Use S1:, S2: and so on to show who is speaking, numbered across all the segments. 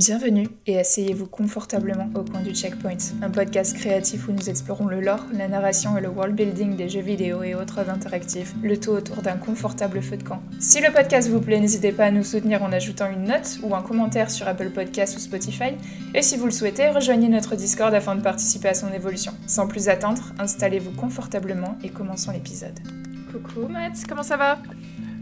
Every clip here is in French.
S1: Bienvenue et asseyez-vous confortablement au coin du Checkpoint, un podcast créatif où nous explorons le lore, la narration et le world building des jeux vidéo et autres interactifs, le tout autour d'un confortable feu de camp. Si le podcast vous plaît, n'hésitez pas à nous soutenir en ajoutant une note ou un commentaire sur Apple Podcasts ou Spotify, et si vous le souhaitez, rejoignez notre Discord afin de participer à son évolution. Sans plus attendre, installez-vous confortablement et commençons l'épisode. Coucou Matt, comment ça va?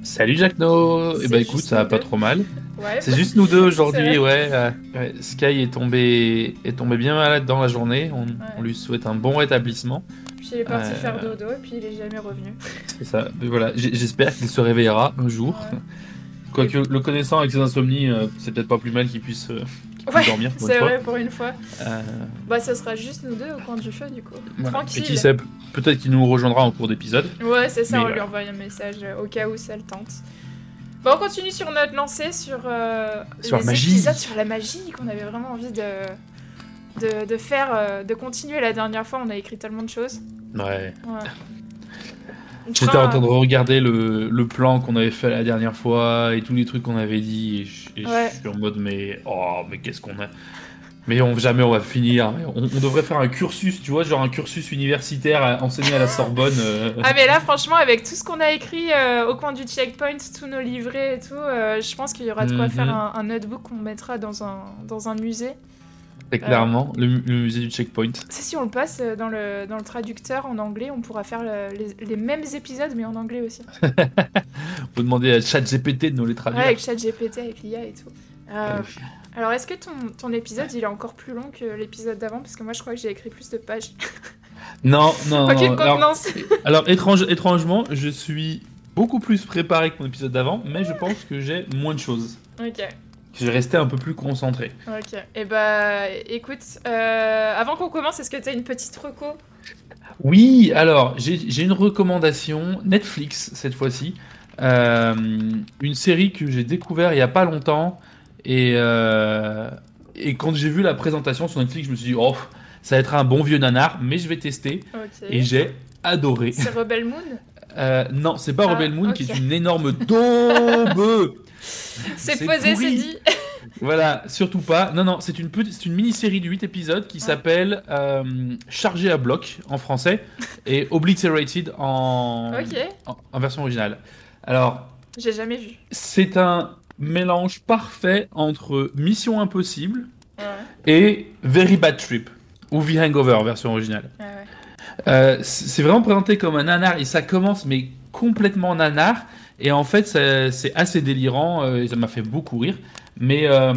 S2: Salut Jacno Eh
S1: C'est
S2: ben écoute,
S1: juste
S2: ça va pas trop mal.
S1: Ouais,
S2: C'est juste nous deux aujourd'hui, ouais, euh, ouais. Sky est tombé, est tombé bien malade dans la journée. On, on lui souhaite un bon rétablissement.
S1: puis il est parti
S2: Euh,
S1: faire dodo et puis il est jamais revenu.
S2: C'est ça. Mais voilà, j'espère qu'il se réveillera un jour. Quoique le connaissant avec ses insomnies, euh, c'est peut-être pas plus mal qu'il puisse, euh, puisse dormir.
S1: C'est vrai pour une fois. Bah ça sera juste nous deux au coin du feu du coup.
S2: voilà.
S1: Tranquille.
S2: Et qui sait, peut-être qu'il nous rejoindra en cours d'épisode.
S1: Ouais, c'est ça,
S2: Mais
S1: on lui envoie un message au cas où ça le tente. Bon, on continue sur notre lancée sur, euh,
S2: Sur la
S1: les
S2: magie.
S1: épisodes sur la magie qu'on avait vraiment envie de, de, de faire, euh, de continuer la dernière fois. On a écrit tellement de choses.
S2: Ouais.
S1: Ouais.
S2: J'étais en train de regarder le, le plan qu'on avait fait la dernière fois et tous les trucs qu'on avait dit. Et je, et je
S1: Ouais.
S2: suis en mode, mais oh, mais qu'est-ce qu'on a. Mais on, jamais on va finir. On, on devrait faire un cursus, tu vois, genre un cursus universitaire à enseigner à la Sorbonne. euh.
S1: Ah mais là franchement avec tout ce qu'on a écrit euh, au coin du checkpoint, tous nos livrets et tout, euh, je pense qu'il y aura de quoi
S2: Mhm.
S1: faire un, un notebook qu'on mettra dans un, dans un musée.
S2: Très clairement, le, mu- le musée du checkpoint.
S1: Ça si on le passe dans le, dans le traducteur en anglais, on pourra faire le- les, les mêmes épisodes mais en anglais aussi.
S2: Faut demander à ChatGPT de nous les
S1: Ouais,
S2: traduire.
S1: avec ChatGPT, avec l'IA et tout. Alors, est-ce que ton, ton épisode, il est encore plus long que l'épisode d'avant? Parce que moi, je crois que j'ai écrit plus de pages.
S2: Non, non, non. Alors, alors, étrange, étrangement, je suis beaucoup plus préparé que mon épisode d'avant, mais je pense que j'ai moins de choses.
S1: ok,
S2: Je vais rester un peu plus concentré.
S1: ok. Et bah, écoute, euh, avant qu'on commence, est-ce que t'as une petite reco?
S2: Oui, alors j'ai j'ai une recommandation Netflix cette fois-ci, Euh, une série que j'ai découvert il y a pas longtemps et euh, et quand j'ai vu la présentation sur Netflix, je me suis dit oh ça va être un bon vieux nanar, mais je vais tester et j'ai adoré.
S1: C'est Rebel Moon?
S2: Euh, non, c'est pas
S1: Ah,
S2: Rebel Moon qui est une énorme daube.
S1: C'est posé, c'est dit.
S2: Voilà, surtout pas. Non, non, c'est une, petite- c'est une mini-série de 8 épisodes qui
S1: Ouais.
S2: s'appelle euh, Chargé à bloc en français et Obliterated en,
S1: Ok,
S2: en, en version originale. Alors,
S1: j'ai jamais vu.
S2: c'est un mélange parfait entre Mission Impossible
S1: Ouais,
S2: et Very Bad Trip ou The Hangover version originale.
S1: ouais, ouais.
S2: Euh, c'est vraiment présenté comme un nanar et ça commence mais complètement nanar et en fait c'est assez délirant euh, et ça m'a fait beaucoup rire mais euh,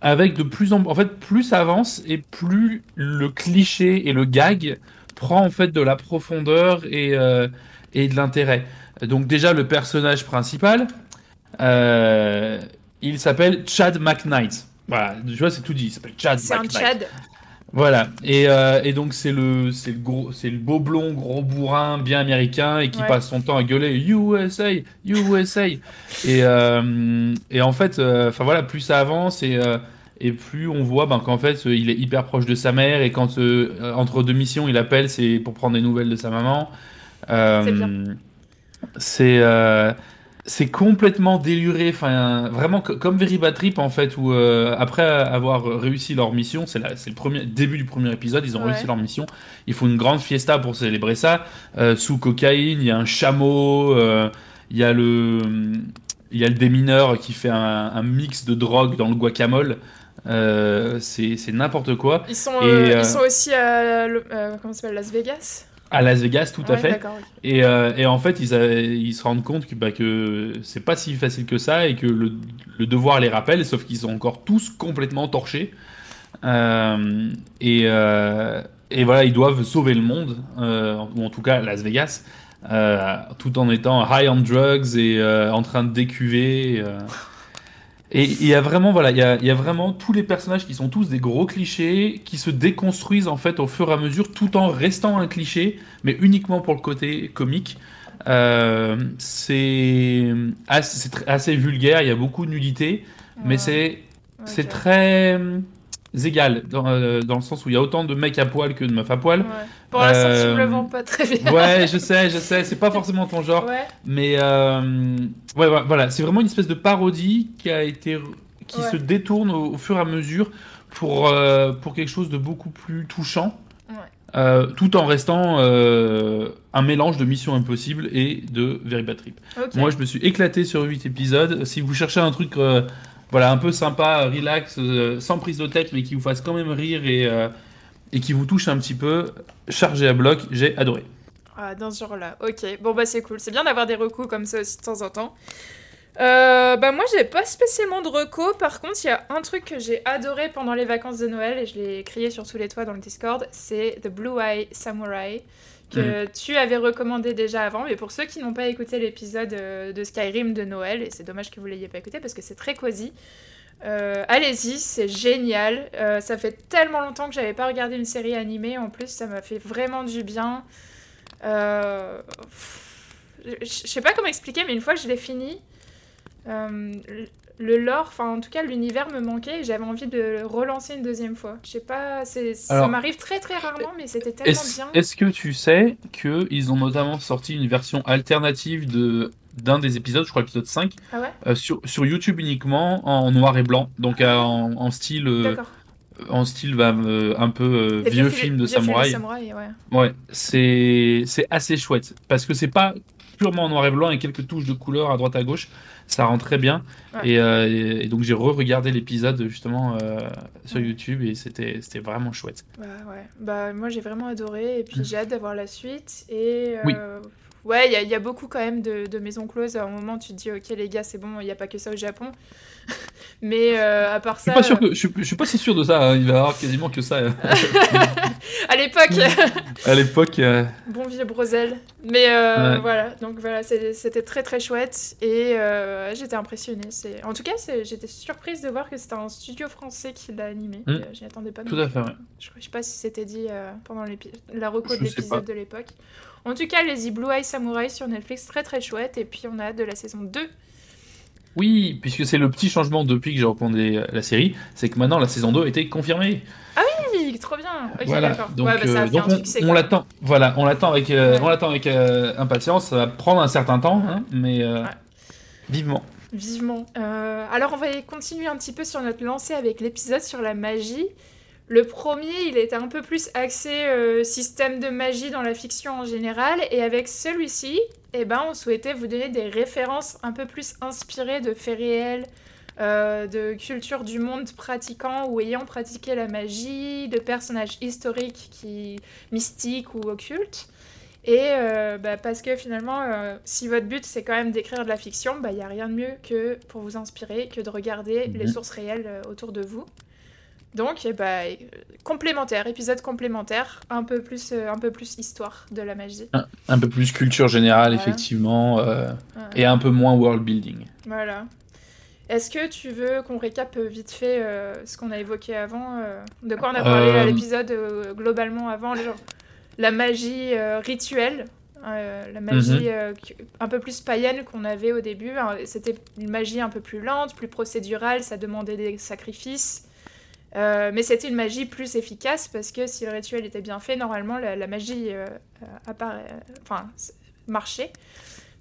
S2: avec de plus en en fait plus ça avance et plus le cliché et le gag prend en fait de la profondeur et et de l'intérêt donc déjà le personnage principal euh, il s'appelle Chad McKnight voilà tu vois c'est tout dit il s'appelle Chad
S1: C'est un Chad.
S2: voilà, et, euh, et donc c'est le c'est le gros c'est le beau blond gros bourrin bien américain et qui
S1: Ouais.
S2: passe son temps à gueuler USA USA et euh, et en fait enfin voilà plus ça avance et et plus on voit ben, qu'en fait il est hyper proche de sa mère et quand euh, entre deux missions il appelle c'est pour prendre des nouvelles de sa maman Euh,
S1: C'est bien.
S2: c'est euh, c'est complètement déluré, enfin vraiment co- comme Very Bad Trip en fait, où euh, après avoir réussi leur mission, c'est le premier début du premier épisode, ils ont
S1: Ouais.
S2: réussi leur mission, il faut une grande fiesta pour célébrer ça, euh, sous cocaïne, il y a un chameau, euh, il y a le il y a le démineur qui fait un, un mix de drogue dans le guacamole, euh, c'est c'est n'importe quoi.
S1: Ils sont,
S2: Et,
S1: euh,
S2: euh,
S1: ils sont aussi à le- euh, comment Las Vegas?
S2: À Las Vegas, tout à fait. Et, euh, et en fait, ils, a- ils se rendent compte que, bah, que c'est pas si facile que ça et que le, le devoir les rappelle, sauf qu'ils sont encore tous complètement torchés. Euh, et, euh, et voilà, ils doivent sauver le monde, ou en tout cas Las Vegas, tout en étant high on drugs et en train de décuver. Et il y a vraiment, voilà, il y a, y a vraiment tous les personnages qui sont tous des gros clichés, qui se déconstruisent en fait au fur et à mesure, tout en restant un cliché, mais uniquement pour le côté comique. Euh, c'est assez, vulgaire, il y a beaucoup de nudité, mais
S1: Ouais.
S2: c'est c'est très euh, égal dans, euh, dans le sens où il y a autant de mecs à poil que de meufs à poil.
S1: Ouais. Pour l'instant, tu me le
S2: Euh,
S1: vends pas très bien.
S2: Ouais, je sais, je sais, c'est pas forcément ton genre.
S1: Ouais.
S2: Mais euh, ouais, voilà, c'est vraiment une espèce de parodie qui a été qui se détournent au, fur et à mesure pour, euh, pour quelque chose de beaucoup plus touchant. Euh, tout en restant euh, un mélange de Mission Impossible et de Very Bad Trip. Moi, je me suis éclaté sur 8 épisodes. Si vous cherchez un truc voilà, un peu sympa, relax, sans prise de tête, mais qui vous fasse quand même rire et, et qui vous touche un petit peu, chargé à bloc, j'ai adoré.
S1: Ah, dans ce genre-là. Ok, bon bah c'est cool. C'est bien d'avoir des recos comme ça aussi de temps en temps. Euh, bah moi j'ai pas spécialement de recos, par contre il y a un truc que j'ai adoré pendant les vacances de Noël et je l'ai crié sur tous les toits dans le Discord, c'est The Blue Eye Samurai que mm. tu avais recommandé déjà avant, mais pour ceux qui n'ont pas écouté l'épisode euh, de Skyrim de Noël, et c'est dommage que vous l'ayez pas écouté parce que c'est très cosy, euh, allez-y, c'est génial. ça fait tellement longtemps que j'avais pas regardé une série animée, en plus ça m'a fait vraiment du bien. je sais pas comment expliquer, mais une fois que je l'ai fini, euh, le lore, enfin en tout cas l'univers me manquait et j'avais envie de le relancer une deuxième fois. Je sais pas, ça m'arrive très très rarement, mais c'était tellement bien.
S2: Est-ce que tu sais qu'ils ont notamment sorti une version alternative de d'un des épisodes, je crois l'épisode 5,
S1: ah
S2: euh, sur, sur YouTube uniquement en noir et blanc, donc en, style en style bah, un peu vieux, film de samouraï.
S1: ouais,
S2: ouais c'est assez chouette parce que c'est pas purement en noir et blanc et quelques touches de couleur à droite à gauche ça rend très bien. Euh, et, donc j'ai re-regardé l'épisode justement euh, sur YouTube et c'était vraiment chouette.
S1: Bah, ouais. bah, moi j'ai vraiment adoré et puis mm. j'ai hâte d'avoir la suite. Et euh, ouais, il y, y, a beaucoup quand même de, de, maisons closes. À un moment tu te dis ok les gars c'est bon, il n'y a pas que ça au Japon. Mais à part ça.
S2: Je suis, pas sûr que, je, suis, pas si sûr de ça, hein. il va y avoir quasiment que ça.
S1: à l'époque.
S2: à l'époque.
S1: Bon vieux Brosel. Mais voilà, donc voilà, c'était très très chouette et j'étais impressionnée. En tout cas, j'étais surprise de voir que c'était un studio français qui l'a animé. Mm. Je n'y attendais pas.
S2: Tout à fait,
S1: Je ne sais pas si c'était dit euh, pendant la reco de l'épisode de l'époque. En tout cas, les Blue Eye Samurai sur Netflix, très très chouette. Et puis on a de la saison 2
S2: oui, puisque c'est le petit changement depuis que j'ai recommandé la série, c'est que maintenant la saison 2 était confirmée.
S1: Ah oui, trop bien.
S2: voilà, donc, euh, on, l'attend. Voilà, on l'attend avec, euh, on l'attend avec impatience. Ça va prendre un certain temps, hein, mais vivement.
S1: Vivement. Euh, alors on va continuer un petit peu sur notre lancée avec l'épisode sur la magie. Le premier, il était un peu plus axé euh, système de magie dans la fiction en général, et avec celui-ci, eh ben, on souhaitait vous donner des références un peu plus inspirées de faits réels, euh, de culture du monde pratiquant ou ayant pratiqué la magie, de personnages historiques qui mystiques ou occultes. Et euh, bah, parce que finalement, euh, si votre but c'est quand même d'écrire de la fiction, il bah, n'y a rien de mieux que pour vous inspirer que de regarder les mhm. sources réelles autour de vous. Donc, bah, complémentaire, épisode complémentaire, un peu plus, un peu plus histoire de la magie.
S2: Un, peu plus culture générale, effectivement, et un peu moins world building.
S1: Voilà. Est-ce que tu veux qu'on récape vite fait ce qu'on a évoqué avant De quoi on a parlé à l'épisode globalement avant gens la magie euh, rituelle, euh, la magie mhm. euh, un peu plus païenne qu'on avait au début. C'était une magie un peu plus lente, plus procédurale, ça demandait des sacrifices. mais c'était une magie plus efficace parce que si le rituel était bien fait, normalement la, magie enfin, marchait.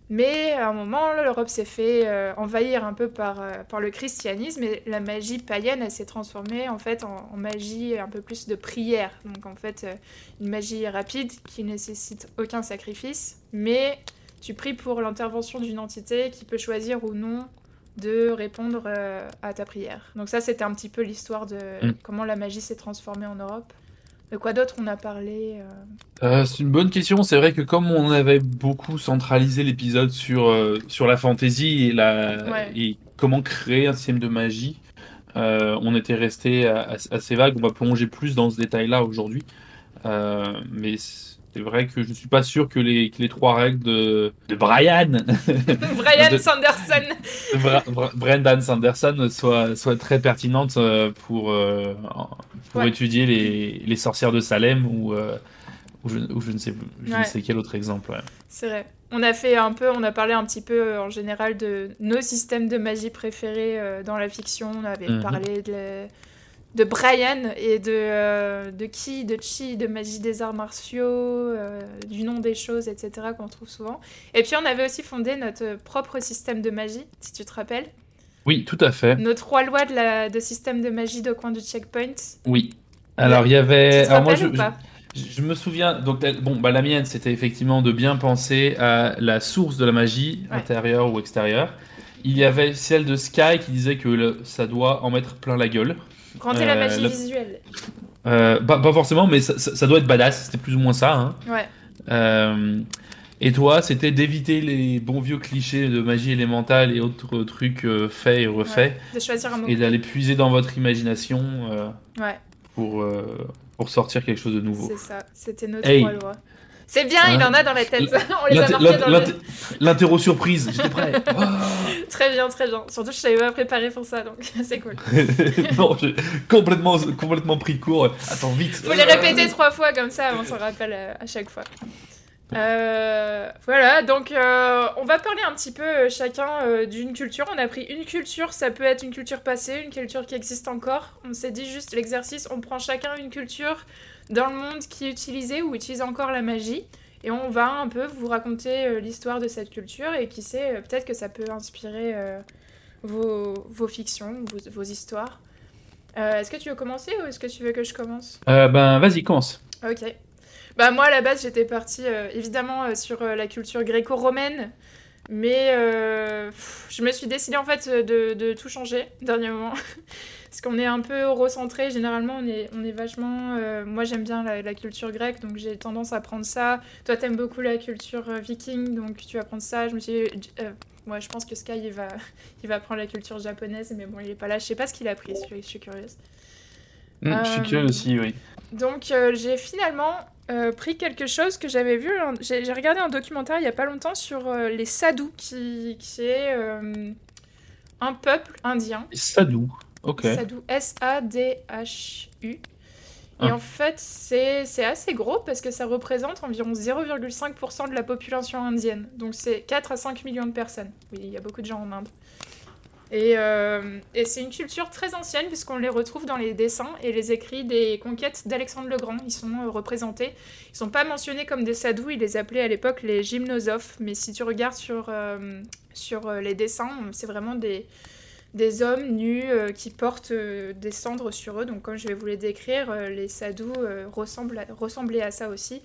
S1: Mais à un moment, l'Europe s'est fait euh, envahir un peu par, euh, par le christianisme et la magie païenne, elle s'est transformée en fait en, magie un peu plus de prière. Donc en fait, euh, une magie rapide qui nécessite aucun sacrifice, mais tu pries pour l'intervention d'une entité qui peut choisir ou non de répondre à ta prière. Donc ça, c'était un petit peu l'histoire de mm. comment la magie s'est transformée en Europe. De quoi d'autre on a parlé
S2: euh euh, C'est une bonne question. C'est vrai que comme on avait beaucoup centralisé l'épisode sur, euh, sur la fantaisie et, la, et comment créer un système de magie, on était resté assez vague. On va plonger plus dans ce détail-là aujourd'hui. mais c'est vrai que je ne suis pas sûr que les, les trois règles de, de Brian,
S1: Brian Sanderson,
S2: Brendan Sanderson soient, soient très pertinentes pour, pour étudier les, les, sorcières de Salem ou, euh, ou, je, je, ne sais, je ne sais quel autre exemple.
S1: C'est vrai. On a fait un peu, on a parlé un petit peu euh, en général de nos systèmes de magie préférés euh, dans la fiction. On avait mhm. parlé de, de, Brian et de, de Ki, de Chi, de magie des arts martiaux, du nom des choses, etc. qu'on trouve souvent. Et puis on avait aussi fondé notre propre système de magie, si tu te rappelles.
S2: Oui, tout à fait.
S1: Nos trois lois de, la, de système de magie de coin du checkpoint.
S2: Oui. Alors, il y avait.
S1: Tu te
S2: Alors, moi, je,
S1: ou pas
S2: je, je me souviens. Donc, la- bon, bah, la mienne, c'était effectivement de bien penser à la source de la magie,
S1: Ouais.
S2: intérieure ou extérieure. Il y avait celle de Sky qui disait que le- ça doit en mettre plein la gueule.
S1: Quand t'es la
S2: Euh,
S1: magie
S2: la-
S1: visuelle.
S2: Euh, pas, forcément, mais ça, ça- ça doit être badass. C'était plus ou moins ça. hein.
S1: Ouais.
S2: Euh, et toi, c'était d'éviter les bons vieux clichés de magie élémentale et autres trucs euh, faits et refaits,
S1: De choisir un mot.
S2: et d'aller puiser dans votre imagination euh,
S1: Ouais,
S2: pour, euh, pour sortir quelque chose de nouveau.
S1: c'est ça. C'était nos
S2: Hey.
S1: lois. C'est bien, il
S2: Hein
S1: en a dans la tête. On les a marqués dans le...
S2: l'inter- L'interro surprise, j'étais prêt.
S1: Très bien, très bien. Surtout, je t'avais pas préparé pour ça, donc c'est cool.
S2: non, j'ai complètement, complètement pris court. Attends, vite.
S1: Faut les répéter trois fois comme ça, on s'en rappelle euh, à chaque fois. Euh, voilà, donc euh, on va parler un petit peu euh, chacun d'une culture. On a pris une culture, ça peut être une culture passée, une culture qui existe encore. On s'est dit juste l'exercice, on prend chacun une culture dans le monde qui utilisait ou utilise encore la magie. Et on va un peu vous raconter euh, l'histoire de cette culture et qui sait, euh, peut-être que ça peut inspirer euh, vos, vos fictions, vos, vos histoires. Euh, est-ce que tu veux commencer ou est-ce que tu veux que je commence?
S2: Euh, ben, vas-y, commence.
S1: Ok. Bah moi à la base j'étais partie euh, évidemment sur la culture gréco-romaine, mais euh, pff, je me suis décidée en fait de, de tout changer dernier moment. Parce qu'on est un peu recentré, généralement on est, on est vachement... euh, moi j'aime bien la, la culture grecque, donc j'ai tendance à prendre ça. Toi t'aimes beaucoup la culture euh, viking, donc tu vas prendre ça. Je me suis euh, moi je pense que Sky il va, il va prendre la culture japonaise, mais bon il est pas là. Je sais pas ce qu'il a pris, je, suis- je suis curieuse.
S2: Hum, Je suis curieux aussi, oui.
S1: Donc j'ai finalement euh, pris quelque chose que j'avais vu. J'ai regardé un documentaire il y a pas longtemps sur euh, les sadhus, qui, qui est euh, un peuple indien.
S2: Sadou. Ok.
S1: Sadhu, S-A-D-H-U. Et
S2: Ah.
S1: en fait, c'est assez gros parce que ça représente environ 0,5% de la population indienne. Donc c'est 4 à 5 millions de personnes. Oui, il y a beaucoup de gens en Inde. Et, euh, et c'est une culture très ancienne puisqu'on les retrouve dans les dessins et les écrits des conquêtes d'Alexandre le Grand. Ils sont euh, représentés. Ils sont pas mentionnés comme des sadhus, ils les appelaient à l'époque les gymnosophes. Mais si tu regardes sur, euh, sur les dessins, c'est vraiment des, des hommes nus qui portent des cendres sur eux. Donc, comme je vais vous les décrire, les sadhus euh, ressemblent à- ressemblaient à ça aussi.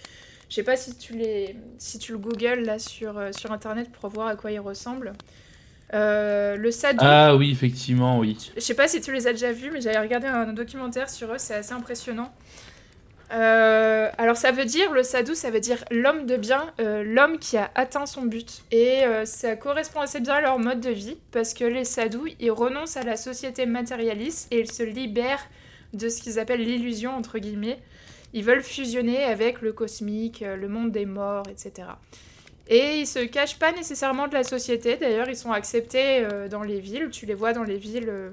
S1: Je sais pas si tu, les, si tu le googles là sur, sur internet pour voir à quoi ils ressemblent. Euh, le sadhu,
S2: Ah oui, effectivement, oui.
S1: je sais pas si tu les as déjà vus, mais j'avais regardé un documentaire sur eux, c'est assez impressionnant. Euh, alors ça veut dire, le sadhu, ça veut dire l'homme de bien, euh, l'homme qui a atteint son but. Et euh, ça correspond assez bien à leur mode de vie, parce que les sadhus, ils renoncent à la société matérialiste et ils se libèrent de ce qu'ils appellent l'illusion, entre guillemets. Ils veulent fusionner avec le cosmique, le monde des morts, etc. Et ils se cachent pas nécessairement de la société. D'ailleurs, ils sont acceptés euh, dans les villes. Tu les vois dans les villes euh,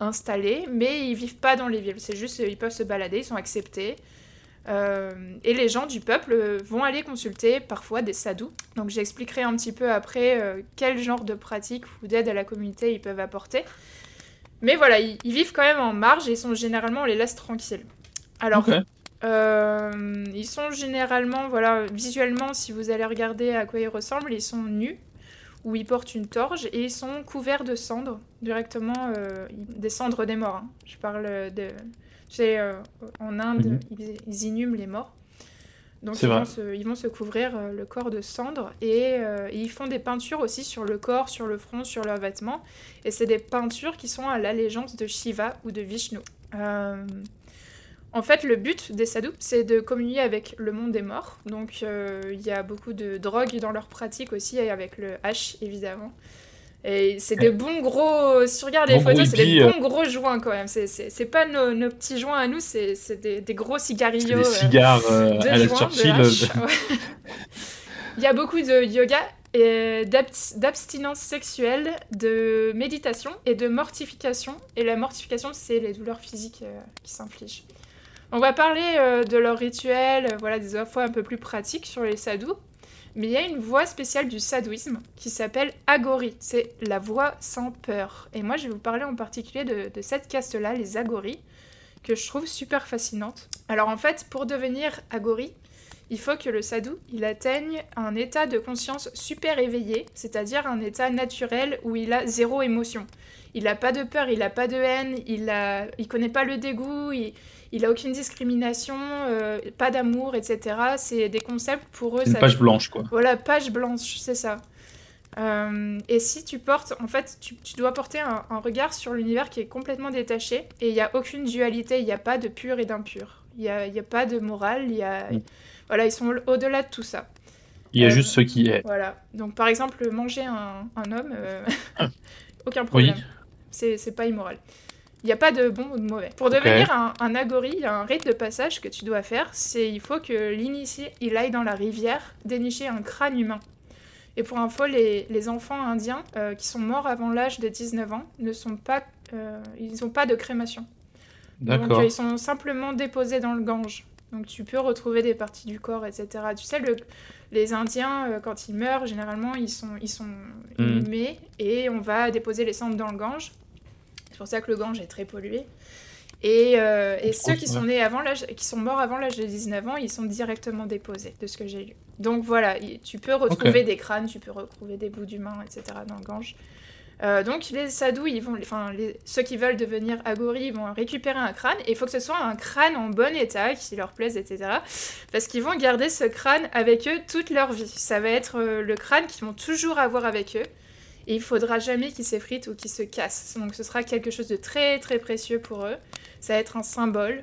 S1: installées, mais ils vivent pas dans les villes. C'est juste, ils peuvent se balader, ils sont acceptés. Euh, et les gens du peuple euh, vont aller consulter parfois des sadhus. Donc j'expliquerai un petit peu après quel genre de pratique ou d'aide à la communauté ils peuvent apporter. Mais voilà, ils, vivent quand même en marge et sont généralement, on les laisse tranquilles. Alors. Euh, ils sont généralement, voilà, visuellement, si vous allez regarder à quoi ils ressemblent, ils sont nus, ou ils portent une torche, et ils sont couverts de cendres, directement, euh, des cendres des morts. hein. Je parle de... Tu sais, euh, en Inde,
S2: Mhm.
S1: ils, ils inhument les morts. Donc ils vont, se, ils vont se couvrir le corps de cendres et, et ils font des peintures aussi sur le corps, sur le front, sur leurs vêtements. Et c'est des peintures qui sont à l'allégeance de Shiva ou de Vishnu. En fait, le but des sadhus, c'est de communier avec le monde des morts. Donc, euh, il y a beaucoup de drogue dans leur pratique aussi, et avec le H, évidemment. Et c'est des bons gros... Si tu regardes les
S2: Bon
S1: photos, c'est des
S2: euh.
S1: bons gros joints quand même. C'est- pas nos, nos petits joints à nous, c'est des, des gros cigarillos.
S2: des
S1: euh,
S2: cigares euh,
S1: de
S2: à la
S1: joints, de
S2: Churchill.
S1: hache, ouais. Il y a beaucoup de yoga d'abstinence sexuelle, de méditation et de mortification. Et la mortification, c'est les douleurs physiques euh, qui s'infligent. On va parler euh, de leurs rituels, euh, voilà, des fois un peu plus pratiques sur les sadhus. Mais il y a une voie spéciale du sadhuisme qui s'appelle Agori. C'est la voie sans peur. Et moi, je vais vous parler en particulier de, cette caste-là, les Agoris, que je trouve super fascinante. Alors en fait, pour devenir Agori, il faut que le sadhu, il atteigne un état de conscience super éveillé, c'est-à-dire un état naturel où il a zéro émotion. Il n'a pas de peur, il n'a pas de haine, il a, connaît pas le dégoût, il a aucune discrimination, euh, pas d'amour, etc. C'est des concepts pour eux.
S2: Une page blanche, quoi.
S1: Voilà, page blanche, c'est ça. Euh, et si tu portes, en fait, tu, dois porter un, regard sur l'univers qui est complètement détaché et il n'y a aucune dualité, il n'y a pas de pur et d'impur. Il n'y a, a, pas de morale, y a... Mm. Voilà, ils sont au-delà de tout ça.
S2: Il y a euh, juste ce qui est.
S1: Voilà. Donc, par exemple, manger un, homme, aucun problème. Oui. C'est pas immoral. Il n'y a pas de bon ou de mauvais. Pour devenir un, un agori, il y a un rite de passage que tu dois faire. C'est il faut que l'initié il aille dans la rivière dénicher un crâne humain. Et pour info, les, les enfants indiens euh, qui sont morts avant l'âge de 19 ans ne sont pas, euh, ils n'ont pas de crémation. Donc euh, ils sont simplement déposés dans le Gange. Donc tu peux retrouver des parties du corps, etc. Tu sais, le, les Indiens, quand ils meurent, généralement, ils sont, ils sont hmm. inhumés et on va déposer les cendres dans le Gange. C'est pour ça que le Gange est très pollué. Et, euh, et ceux qui sont nés avant l'âge, qui sont morts avant l'âge de 19 ans, ils sont directement déposés, de ce que j'ai lu. Donc voilà, tu peux retrouver des crânes, tu peux retrouver des bouts d'humains, etc. dans le Gange. Euh, donc les sadhus, ils vont, enfin les, ceux qui veulent devenir agori, ils vont récupérer un crâne et il faut que ce soit un crâne en bon état, qui leur plaise, etc. Parce qu'ils vont garder ce crâne avec eux toute leur vie. Ça va être euh, le crâne qu'ils vont toujours avoir avec eux. Et il faudra jamais qu'ils s'effritent ou qu'ils se cassent. Donc ce sera quelque chose de très très précieux pour eux. Ça va être un symbole.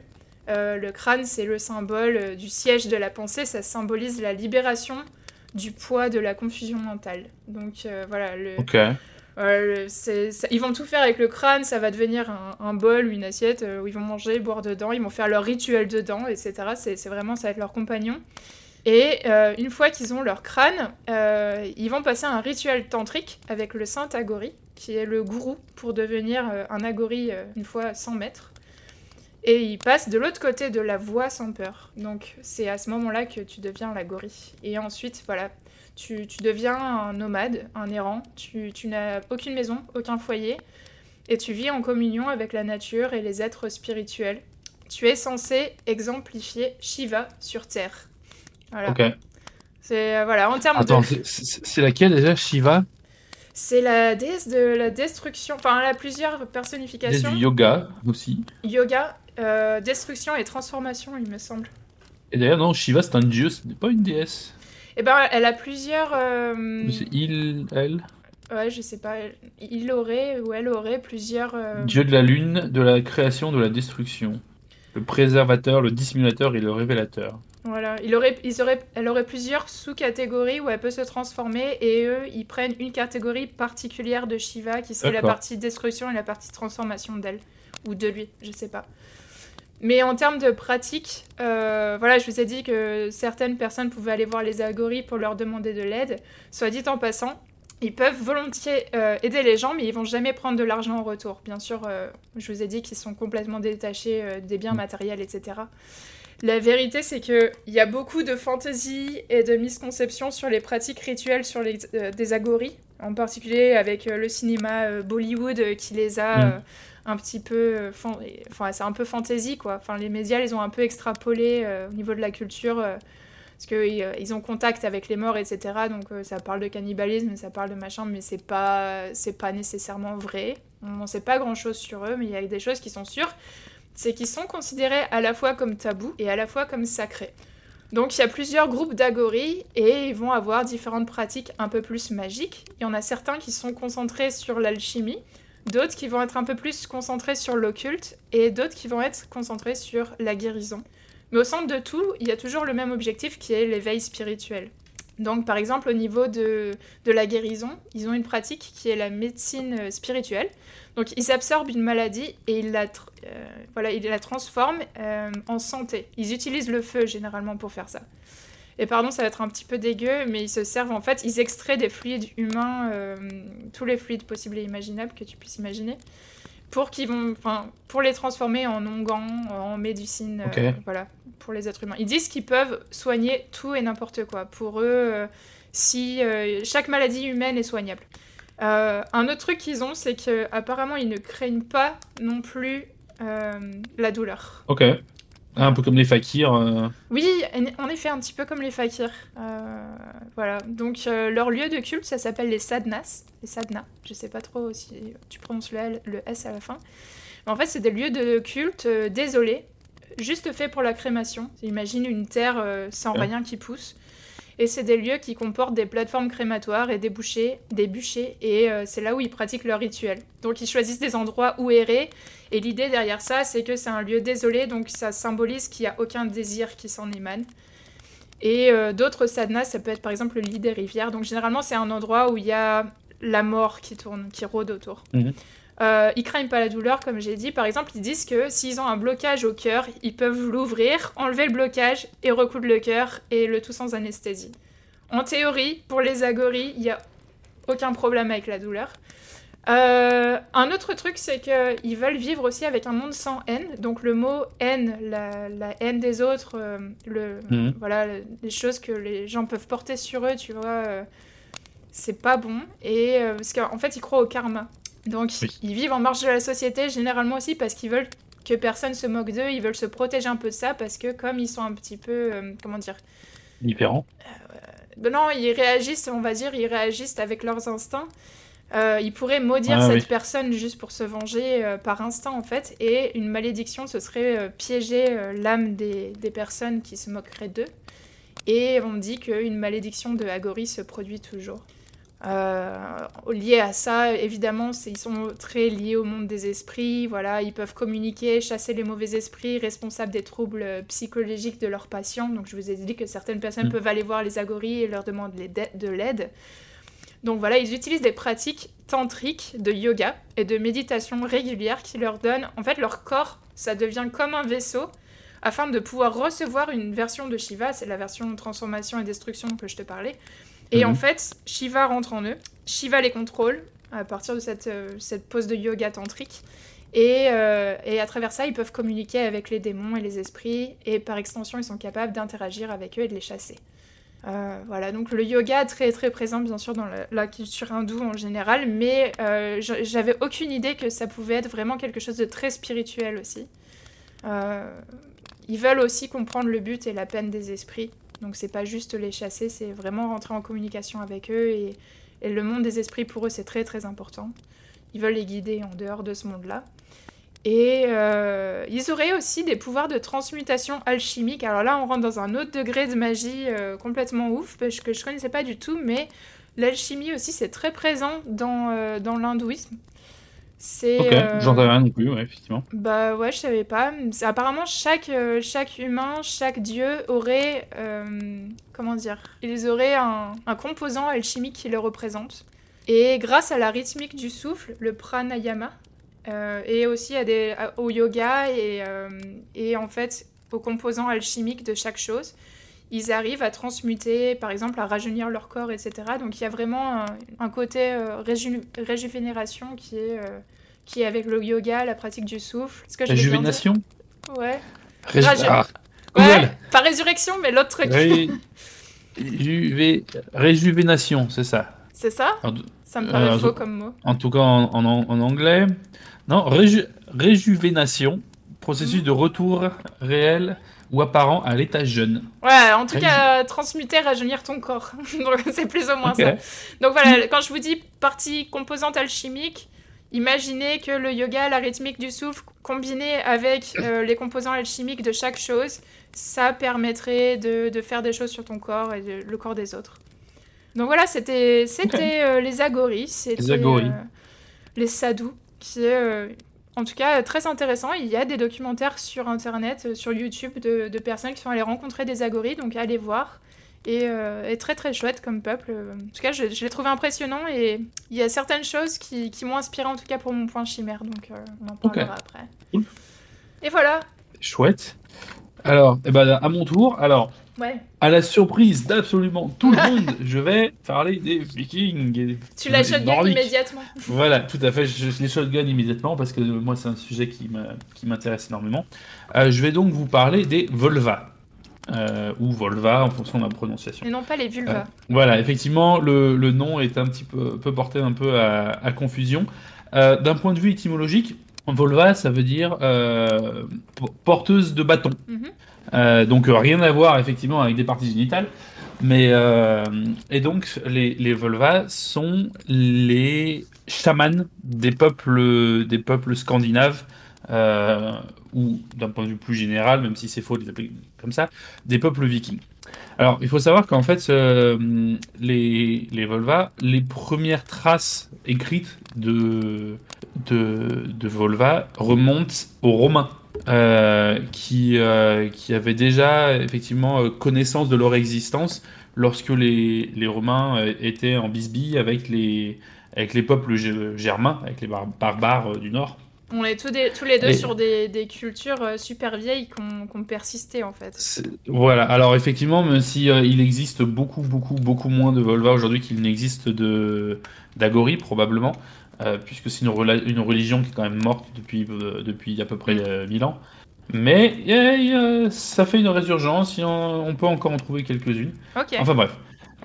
S1: Euh, le crâne, c'est le symbole euh, du siège de la pensée. Ça symbolise la libération du poids de la confusion mentale. Donc euh, voilà. Le, ils vont tout faire avec le crâne, ça va devenir un, bol ou une assiette où ils vont manger, boire dedans, ils vont faire leur rituel dedans, etc. C'est vraiment, ça va être leur compagnon. Et euh, une fois qu'ils ont leur crâne, euh, ils vont passer un rituel tantrique avec le saint agori, qui est le gourou pour devenir euh, un agori une fois 100 mètres. Et ils passent de l'autre côté de la voie sans peur. Donc c'est à ce moment-là que tu deviens l'agori. Et ensuite, voilà, tu, deviens un nomade, un errant. Tu, tu n'as aucune maison, aucun foyer. Et tu vis en communion avec la nature et les êtres spirituels. Tu es censé exemplifier Shiva sur Terre. Voilà. Ok. C'est euh, voilà en termes
S2: Attends, c'est laquelle déjà Shiva?
S1: C'est la déesse de la destruction. Enfin, elle a plusieurs personnifications.
S2: du yoga aussi.
S1: Yoga, euh, destruction et transformation, il me semble.
S2: Et d'ailleurs, non, Shiva, c'est un dieu, ce n'est pas une déesse.
S1: Eh ben, elle a plusieurs. Euh...
S2: Il, elle.
S1: Ouais, je sais pas. Il aurait ou elle aurait plusieurs. Euh,
S2: dieu de la lune, de la création, de la destruction. Le préservateur, le dissimulateur et le révélateur.
S1: Voilà, il aurait, ils auraient, elle aurait plusieurs sous-catégories où elle peut se transformer et eux, ils prennent une catégorie particulière de Shiva qui serait la partie destruction et la partie transformation d'elle ou de lui, je sais pas. Mais en termes de pratique, euh, voilà, je vous ai dit que certaines personnes pouvaient aller voir les agoris pour leur demander de l'aide. Soit dit en passant, ils peuvent volontiers euh, aider les gens, mais ils vont jamais prendre de l'argent en retour. Bien sûr, euh, je vous ai dit qu'ils sont complètement détachés des biens mm. matériels, etc. La vérité, c'est qu'il y a beaucoup de fantaisie et de misconceptions sur les pratiques rituelles sur les, euh, des agories, en particulier avec euh, le cinéma euh, Bollywood qui les a mm. un petit peu. Enfin, c'est un peu fantaisie, quoi. Enfin, les médias, les ont un peu extrapolé au niveau de la culture. parce qu'ils ils ont contact avec les morts, etc. Donc ça parle de cannibalisme, ça parle de machin, mais c'est pas, pas nécessairement vrai. On ne sait pas grand chose sur eux, mais il y a des choses qui sont sûres c'est qu'ils sont considérés à la fois comme tabous et à la fois comme sacrés. Donc il y a plusieurs groupes d'agories et ils vont avoir différentes pratiques un peu plus magiques. Il y en a certains qui sont concentrés sur l'alchimie, d'autres qui vont être un peu plus concentrés sur l'occulte et d'autres qui vont être concentrés sur la guérison. Mais au centre de tout, il y a toujours le même objectif qui est l'éveil spirituel. Donc par exemple au niveau de, de la guérison, ils ont une pratique qui est la médecine spirituelle. Donc ils absorbent une maladie et ils la, euh, voilà, ils la transforment euh, en santé. Ils utilisent le feu généralement pour faire ça. Et pardon, ça va être un petit peu dégueu, mais ils se servent en fait, ils extraient des fluides humains, euh, tous les fluides possibles et imaginables que tu puisses imaginer, pour qu'ils vont, enfin, pour les transformer en onguents, en médecine, voilà, pour les êtres humains. Ils disent qu'ils peuvent soigner tout et n'importe quoi. Pour eux, si chaque maladie humaine est soignable. Euh, un autre truc qu'ils ont, c'est qu'apparemment, ils ne craignent pas non plus euh, la douleur.
S2: Ok. un peu comme les fakirs. euh.
S1: Oui, en effet, un petit peu comme les fakirs. Voilà. Donc, leur lieu de culte, ça s'appelle les sadhnas. Les sadhnas. Je sais pas trop si tu prononces le, L- le S à la fin. Mais en fait, c'est des lieux de culte désolés, juste faits pour la crémation. Imagine une terre sans rien qui pousse. Et c'est des lieux qui comportent des plateformes crématoires et des bouchers, des bûchers, et euh, c'est là où ils pratiquent leur rituel. Donc ils choisissent des endroits où errer, et l'idée derrière ça, c'est que c'est un lieu désolé, donc ça symbolise qu'il n'y a aucun désir qui s'en émane. Et euh, d'autres sadhnas, ça peut être par exemple le lit des rivières. Donc généralement, c'est un endroit où il y a la mort qui tourne, qui rôde autour.
S2: Mhm.
S1: Euh, ils craignent pas la douleur, comme j'ai dit. Par exemple, ils disent que s'ils ont un blocage au cœur, ils peuvent l'ouvrir, enlever le blocage et recoudre le cœur, et le tout sans anesthésie. En théorie, pour les agories, il n'y a aucun problème avec la douleur. Euh, un autre truc, c'est qu'ils veulent vivre aussi avec un monde sans haine. Donc le mot haine, la, la haine des autres, euh, le,
S2: Mhm.
S1: voilà, les choses que les gens peuvent porter sur eux, tu vois, c'est pas bon. Et parce qu'en fait, ils croient au karma. Donc
S2: Oui.
S1: ils vivent en marge de la société, généralement aussi parce qu'ils veulent que personne se moque d'eux, ils veulent se protéger un peu de ça parce que comme ils sont un petit peu, euh, comment dire,
S2: Différent.
S1: ben non, ils réagissent, on va dire, ils réagissent avec leurs instincts. Euh, ils pourraient maudire
S2: Ah,
S1: cette
S2: oui.
S1: personne juste pour se venger euh, par instinct, en fait. Et une malédiction, ce serait euh, piéger euh, l'âme des, des personnes qui se moqueraient d'eux. Et on dit qu'une malédiction de Agori se produit toujours. Euh, lié à ça, évidemment, ils sont très liés au monde des esprits. Voilà, ils peuvent communiquer, chasser les mauvais esprits, responsables des troubles euh, psychologiques de leurs patients. Donc, je vous ai dit que certaines personnes
S2: Mm.
S1: peuvent aller voir les agoris et leur demander de l'aide. Donc voilà, ils utilisent des pratiques tantriques de yoga et de méditation régulières qui leur donnent, en fait, leur corps, ça devient comme un vaisseau afin de pouvoir recevoir une version de Shiva, c'est la version transformation et destruction que je te parlais. Et
S2: Mhm.
S1: en fait, Shiva rentre en eux, Shiva les contrôle à partir de cette, euh, cette pose de yoga tantrique. Et, euh, et à travers ça, ils peuvent communiquer avec les démons et les esprits, et par extension, ils sont capables d'interagir avec eux et de les chasser. Euh, voilà, donc le yoga très très présent bien sûr dans la, la culture hindoue en général, mais euh, j'a- j'avais aucune idée que ça pouvait être vraiment quelque chose de très spirituel aussi. Ils veulent aussi comprendre le but et la peine des esprits, donc c'est pas juste les chasser, c'est vraiment rentrer en communication avec eux et, le monde des esprits pour eux c'est très très important. Ils veulent les guider en dehors de ce monde-là. Et euh, ils auraient aussi des pouvoirs de transmutation alchimique. Alors là, on rentre dans un autre degré de magie euh, complètement ouf, parce que je connaissais pas du tout, mais l'alchimie aussi, c'est très présent dans, euh, dans l'hindouisme. C'est.
S2: Ok,
S1: euh,
S2: j'en savais rien non plus, ouais, effectivement.
S1: bah ouais, je savais pas. Apparemment, chaque, euh, chaque humain, chaque dieu aurait. euh, comment dire Ils auraient un, un composant alchimique qui le représente. Et grâce à la rythmique du souffle, le pranayama, euh, et aussi à des, à- au yoga et, et en fait aux composants alchimiques de chaque chose, ils arrivent à transmuter, par exemple, à rajeunir leur corps, etc. Donc il y a vraiment un, un côté euh, réju- réjuvénération qui est, euh, qui est avec le yoga, la pratique du souffle. Est-ce que dire
S2: Réjuvénation
S1: Ouais. Raju-
S2: Ah,
S1: Ouais, pas résurrection, mais l'autre truc.
S2: Ré- Réjuvé- Réjuvénation, c'est ça.
S1: C'est ça Ça me paraît
S2: Euh,
S1: faux comme mot.
S2: en tout cas en, en- en anglais. Non, réju- réjuvénation, processus
S1: Mhm.
S2: de retour réel ou apparent à l'état jeune.
S1: Ouais, en tout
S2: Réju-
S1: cas, transmuter, rajeunir ton corps. Donc c'est plus ou moins ça. Donc voilà, quand je vous dis partie composante alchimique, imaginez que le yoga, la rythmique du souffle, combiné avec euh, les composants alchimiques de chaque chose, ça permettrait de, de faire des choses sur ton corps et de- le corps des autres. Donc voilà, c'était c'était euh, les agoris, c'était
S2: agoris.
S1: euh, les sadhus, qui est en tout cas très intéressant. Il y a des documentaires sur internet, sur YouTube, de, de personnes qui sont allées rencontrer des agoris, donc allez voir. Et, euh, et très très chouette comme peuple. En tout cas, je, je l'ai trouvé impressionnant et il y a certaines choses qui, qui m'ont inspiré en tout cas pour mon point chimère, donc euh, on en parlera après.
S2: Cool.
S1: Et voilà,
S2: Chouette. Alors, eh ben, à mon tour, alors,
S1: ouais.
S2: à la surprise d'absolument tout le monde, je vais parler des Vikings. et
S1: Tu
S2: des
S1: shotgun immédiatement.
S2: Voilà, tout à fait. Je, je les shotgun immédiatement parce que euh, moi, c'est un sujet qui m'intéresse énormément. Je vais donc vous parler des Volva. Euh, ou Volva en fonction de la prononciation.
S1: Et non pas les vulvas.
S2: Voilà, effectivement, le, le nom est un petit peu peut porter un peu à, à confusion. Euh, D'un point de vue étymologique, Volva, ça veut dire euh, porteuse de bâton.
S1: Mhm.
S2: Euh, donc euh, rien à voir effectivement avec des parties génitales. Mais euh, et donc les, les sont les chamans des peuples des peuples scandinaves euh, ou d'un point de vue plus général, même si c'est faux de les appeler comme ça, des peuples vikings. Alors il faut savoir qu'en fait euh, les les Volva, les premières traces écrites de de, de Volva remontent aux Romains euh, qui, euh, qui avaient déjà effectivement connaissance de leur existence lorsque les, les Romains étaient en bisbille avec les, avec les peuples germains, avec les bar- barbares du Nord.
S1: On est tous, des- tous les deux
S2: Et-
S1: sur des, des cultures euh, super vieilles qui ont, qui ont persisté en fait.
S2: Voilà, alors effectivement, même si euh, il existe beaucoup, beaucoup, beaucoup moins de Volva aujourd'hui qu'il n'existe de d'Agori, probablement, euh, puisque c'est une, religion qui est quand même morte depuis, euh, depuis à peu près euh, 1000 ans. Mais ça fait une résurgence, et on, on peut encore en trouver quelques-unes. Enfin bref.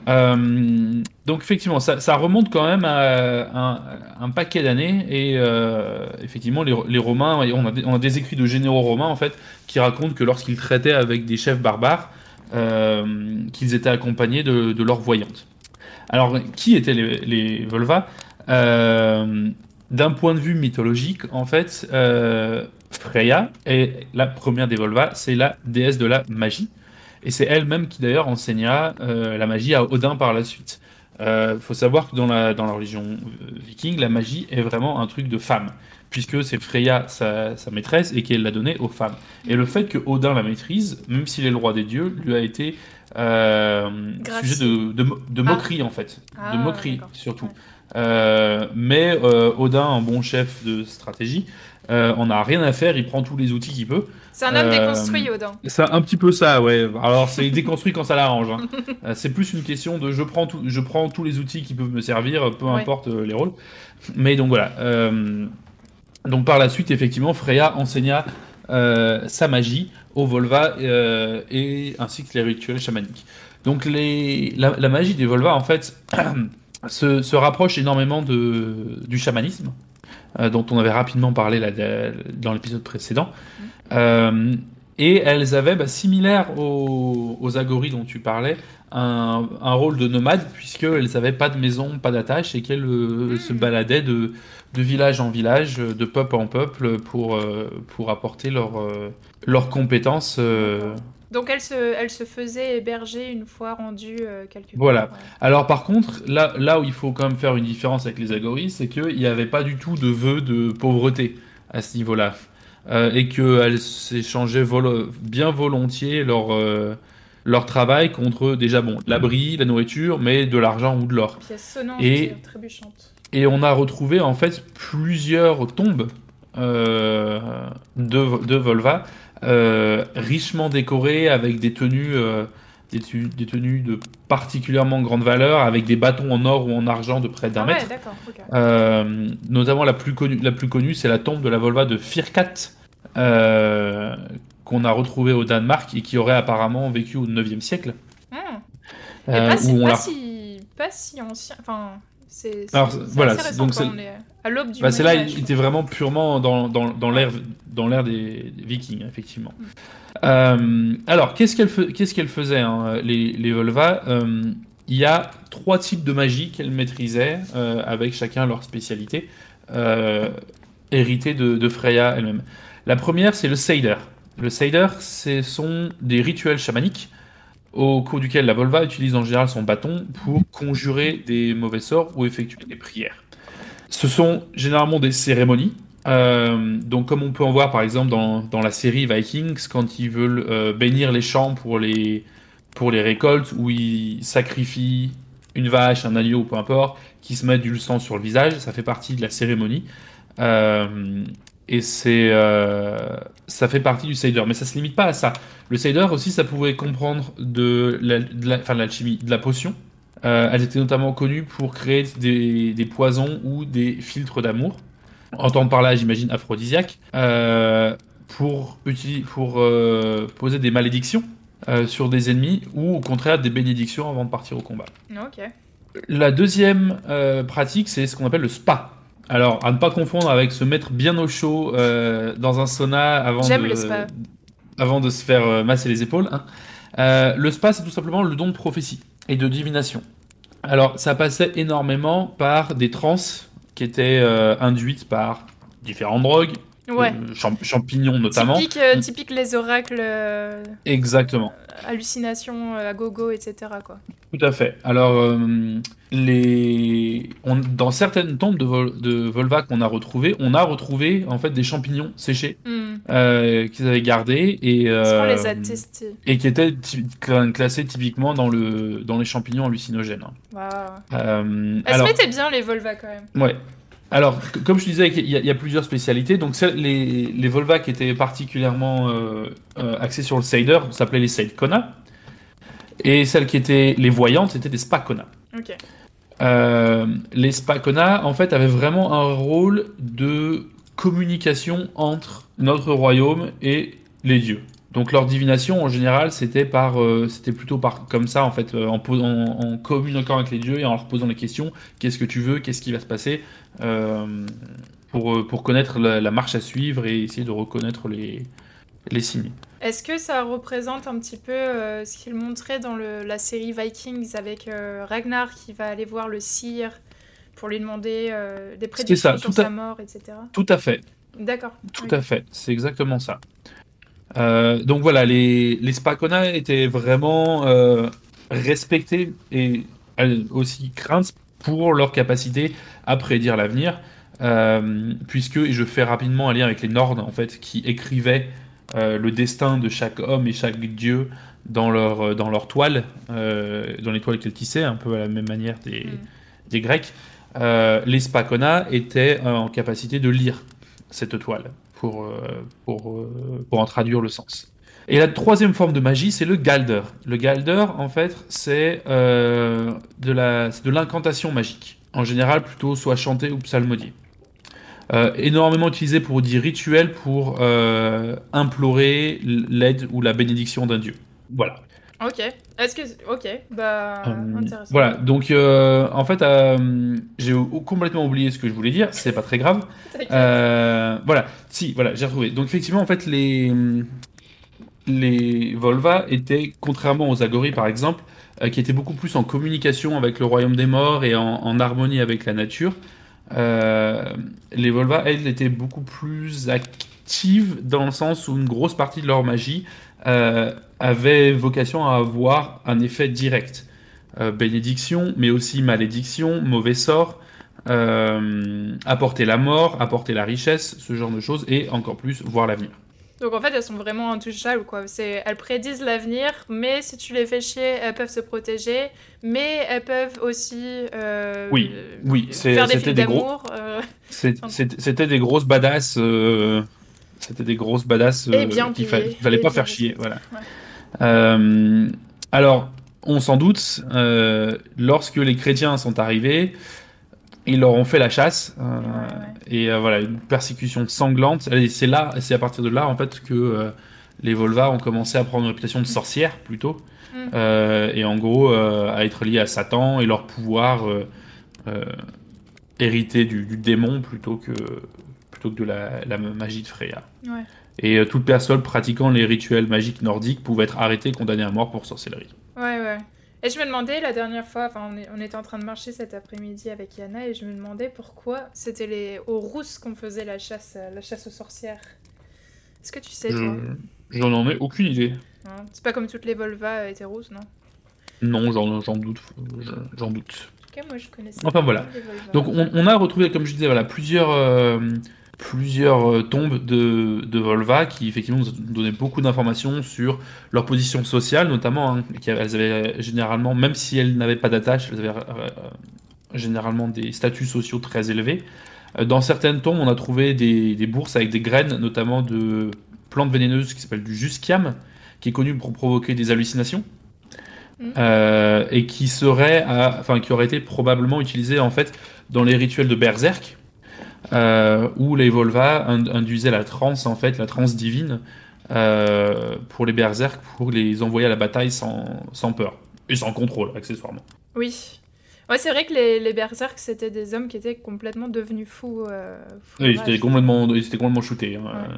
S2: Euh, donc effectivement, ça, remonte quand même à un, paquet d'années et euh, effectivement les, Romains, on a, des, écrits de généraux romains en fait qui racontent que lorsqu'ils traitaient avec des chefs barbares, euh, qu'ils étaient accompagnés de, de leurs voyantes. Alors qui étaient les, les Volva? D'un point de vue mythologique, en fait, Freya est la première des Volva, c'est la déesse de la magie. Et c'est elle-même qui d'ailleurs enseigna euh, la magie à Odin par la suite. Il faut savoir que dans la, dans la religion euh, viking, la magie est vraiment un truc de femme, puisque c'est Freya sa, sa maîtresse et qu'elle l'a donnée aux femmes. Et le fait que Odin la maîtrise, même s'il est le roi des dieux, lui a été euh, sujet de, de, de
S1: Ah.
S2: moquerie en fait,
S1: Ah,
S2: de moquerie
S1: d'accord.
S2: surtout.
S1: Ouais.
S2: Euh, mais euh, Odin, un bon chef de stratégie, euh, on n'a rien à faire, il prend tous les outils qu'il peut.
S1: C'est un homme
S2: Euh,
S1: déconstruit, Odin.
S2: C'est un petit peu ça, ouais. Alors c'est déconstruit quand ça l'arrange. hein. Euh, c'est plus une question de je prends, tout, je prends tous les outils qui peuvent me servir, peu
S1: Ouais.
S2: importe les rôles. Mais donc voilà. euh, donc par la suite, effectivement, Freya enseigna euh, sa magie aux Volva euh, et ainsi que les rituels chamaniques. Donc les, la, la magie des Volva, en fait, se, se rapproche énormément de, du chamanisme, dont on avait rapidement parlé là, dans l'épisode précédent. Euh, et elles avaient, bah, similaire aux, aux agories dont tu parlais, un, un rôle de nomade, puisqu'elles n'avaient pas de maison, pas d'attache, et qu'elles euh, se baladaient de, de village en village, de peuple en peuple, pour, euh, pour apporter leur, euh, leurs compétences.
S1: Donc elle se, elle se faisait héberger une fois rendue euh, quelque part.
S2: Voilà.
S1: ouais.
S2: Alors par contre, là, là où il faut quand même faire une différence avec les agories, c'est qu'il n'y avait pas du tout de vœu de pauvreté à ce niveau-là. Euh, et qu'elles s'échangeaient vol- bien volontiers leur, euh, leur travail contre déjà bon l'abri, la nourriture, mais de l'argent ou de l'or.
S1: Pièce sonnante
S2: Et-
S1: et trébuchante.
S2: Et on a retrouvé en fait plusieurs tombes de, de Volva, richement décorées avec des tenues, euh, des, tu- des tenues de particulièrement grande valeur, avec des bâtons en or ou en argent de près d'un
S1: Ah ouais,
S2: mètre. Euh, notamment la plus connue, la plus connue, c'est la tombe de la Volva de Firkat, euh, qu'on a retrouvée au Danemark et qui aurait apparemment vécu au 9e siècle.
S1: Hmm. Et
S2: Euh,
S1: pas, si,
S2: où on
S1: pas,
S2: l'a-
S1: si, pas si ancien. Enfin, c'est c'est-
S2: Alors,
S1: c'est
S2: voilà,
S1: récent,
S2: donc c'est-
S1: est à l'aube du
S2: Bah, c'est là, il était vraiment purement dans, dans, dans l'ère dans l'ère des, des Vikings, effectivement. Euh, alors, qu'est-ce qu'elle fe- qu'est-ce qu'elle faisait, hein, les, les Volva Euh, Il y a trois types de magie qu'elles maîtrisaient, euh, avec chacun leur spécialité, héritée de, de Freya elle-même. La première, c'est le Seider. Le Seider, ce sont des rituels chamaniques au cours duquel la Volva utilise en général son bâton pour conjurer des mauvais sorts ou effectuer des prières. Ce sont généralement des cérémonies. Euh, donc, comme on peut en voir par exemple dans, dans la série Vikings, quand ils veulent euh, bénir les champs pour les, pour les récoltes, où ils sacrifient une vache, un agneau, peu importe, qui se mettent du sang sur le visage, ça fait partie de la cérémonie. Euh, et c'est, euh, ça fait partie du Seider. Mais ça se limite pas à ça. Le Seider aussi, ça pouvait comprendre de la- de la- enfin, de l'alchimie, de la potion. Euh, elles étaient notamment connues pour créer des, des poisons ou des filtres d'amour. Entendre par là, j'imagine, aphrodisiaque. Euh, pour, pour poser des malédictions sur des ennemis ou au contraire des bénédictions avant de partir au combat.
S1: Ok.
S2: La deuxième pratique, c'est ce qu'on appelle le spa. Alors, à ne pas confondre avec se mettre bien au chaud euh, dans un sauna avant de,
S1: le spa.
S2: avant de se faire euh, masser les épaules. hein. Euh, le spa, c'est tout simplement le don de prophétie et de divination. Alors, ça passait énormément par des trans qui étaient euh, induites par différentes drogues,
S1: Ouais.
S2: champ- champignons notamment.
S1: Typique, typique les oracles,
S2: Exactement.
S1: hallucinations à gogo, etc. Quoi.
S2: Tout à fait. Alors, les... on- dans certaines tombes de, vol- de Volva qu'on a retrouvées, on a retrouvé en fait des champignons séchés
S1: Hmm.
S2: euh, qu'ils avaient gardés et, euh,
S1: les a testés
S2: et qui étaient classés typiquement dans, le, dans les champignons hallucinogènes.
S1: Waouh.
S2: Euh,
S1: Elles
S2: alors,
S1: mettaient bien, les Volva, quand même.
S2: ouais. Alors, comme je disais, il y, a- il y a plusieurs spécialités. Donc, les, les Volva qui étaient particulièrement axées sur le Seider s'appelaient les Seidkona. Et celles qui étaient les voyantes, c'était des Spakona.
S1: Ok.
S2: Euh, les Spakona, en fait, avaient vraiment un rôle de communication entre notre royaume et les dieux. Donc leur divination, en général, c'était par, euh, c'était plutôt par comme ça, en fait, euh, en, communiquant avec les dieux et en leur posant les questions. Qu'est-ce que tu veux? Qu'est-ce qui va se passer? Pour, pour connaître la, la marche à suivre et essayer de reconnaître les, les signes.
S1: Est-ce que ça représente un petit peu euh, ce qu'il montrait dans le- la série Vikings avec euh, Ragnar qui va aller voir le sire pour lui demander euh, des prédictions
S2: ça,
S1: sur
S2: à-
S1: sa mort, etc.
S2: Tout à fait.
S1: D'accord.
S2: Tout à fait, c'est exactement ça. Donc voilà, les, les Spakona étaient vraiment respectés et aussi craintes pour leur capacité à prédire l'avenir, puisque, et je fais rapidement un lien avec les Nords en fait, qui écrivaient euh, le destin de chaque homme et chaque dieu dans leur, euh, dans leur toile, euh, dans les toiles qu'elles tissaient, un peu à la même manière des,
S1: Mm.
S2: des Grecs. Les Spakona étaient en capacité de lire cette toile pour, pour, pour en traduire le sens. Et la troisième forme de magie, c'est le Galder. Le Galder, en fait, c'est de l'incantation magique. En général, plutôt soit chanté ou psalmodié. Euh, énormément utilisé pour des rituels pour euh, implorer l'aide ou la bénédiction d'un dieu. Voilà.
S1: Ok. Est-ce que. Ok. Bah.
S2: Euh,
S1: intéressant.
S2: voilà, donc euh, en fait, euh, j'ai complètement oublié ce que je voulais dire, c'est pas très grave. Euh, voilà, si, voilà, j'ai retrouvé. Donc effectivement, en fait, les les Volva étaient, contrairement aux Agori par exemple, euh, qui étaient beaucoup plus en communication avec le royaume des morts et en, en harmonie avec la nature. Euh, les Volva, elles, étaient beaucoup plus actives dans le sens où une grosse partie de leur magie euh, avait vocation à avoir un effet direct. Euh, bénédiction, mais aussi malédiction, mauvais sort, apporter la mort, apporter la richesse, ce genre de choses, et encore plus voir l'avenir.
S1: Donc en fait, elles sont vraiment intouchables, quoi. Elles prédisent l'avenir, mais si tu les fais chier, elles peuvent se protéger, mais elles peuvent aussi euh,
S2: Oui, oui,
S1: des
S2: c'était
S1: films
S2: des gros-
S1: euh,
S2: C'était des grosses badass. euh, C'était des grosses badass
S1: Et bien
S2: qu'il fallait
S1: et
S2: pas faire chier. Voilà.
S1: Ouais.
S2: Euh, alors, on s'en doute, euh, lorsque les chrétiens sont arrivés, ils leur ont fait la chasse. euh,
S1: Ouais, ouais.
S2: Et euh, voilà, une persécution sanglante. Et c'est là, c'est à partir de là, en fait, que euh, les Volva ont commencé à prendre une réputation de sorcières, plutôt.
S1: Mm.
S2: Et en gros, à être liés à Satan et leur pouvoir hérité du, du démon plutôt que, plutôt que de la, la magie de Freya.
S1: Ouais.
S2: Et toute personne pratiquant les rituels magiques nordiques pouvait être arrêtée et condamnée à mort pour sorcellerie.
S1: Ouais, ouais. Et je me demandais la dernière fois, enfin, on, est- on était en train de marcher cet après-midi avec Yana et je me demandais pourquoi c'était les aux rousses qu'on faisait la chasse, euh, la chasse aux sorcières. Est-ce que tu sais, toi?
S2: Je n'en ai aucune idée.
S1: Hein? C'est pas comme toutes les Volva étaient rousses, non?
S2: Non, j'en j'en doute. J'en doute.
S1: En tout cas, moi, je connaissais.
S2: Enfin, voilà. Donc on, on a retrouvé, comme je disais, voilà, plusieurs, euh, plusieurs euh, tombes de, de Volva qui effectivement nous donnaient beaucoup d'informations sur leur position sociale, notamment. hein, elles avaient généralement, même si elles n'avaient pas d'attache, elles avaient euh, euh, généralement des statuts sociaux très élevés. Euh, Dans certaines tombes, on a trouvé des, des bourses avec des graines, notamment de plantes vénéneuses qui s'appellent du jusquiam, qui est connu pour provoquer des hallucinations. Euh, et qui serait, à- enfin, qui aurait été probablement utilisé en fait dans les rituels de Berserk, euh, où les Volva ind- induisaient la transe en fait, la transe divine euh, pour les Berserk, pour les envoyer à la bataille sans, sans peur et sans contrôle accessoirement.
S1: Oui. Ouais, c'est vrai que les, les berserks, c'était des hommes qui étaient complètement devenus fous. euh, fous
S2: Oui,
S1: rage.
S2: c'était complètement, ils étaient complètement shootés. hein.
S1: Ouais.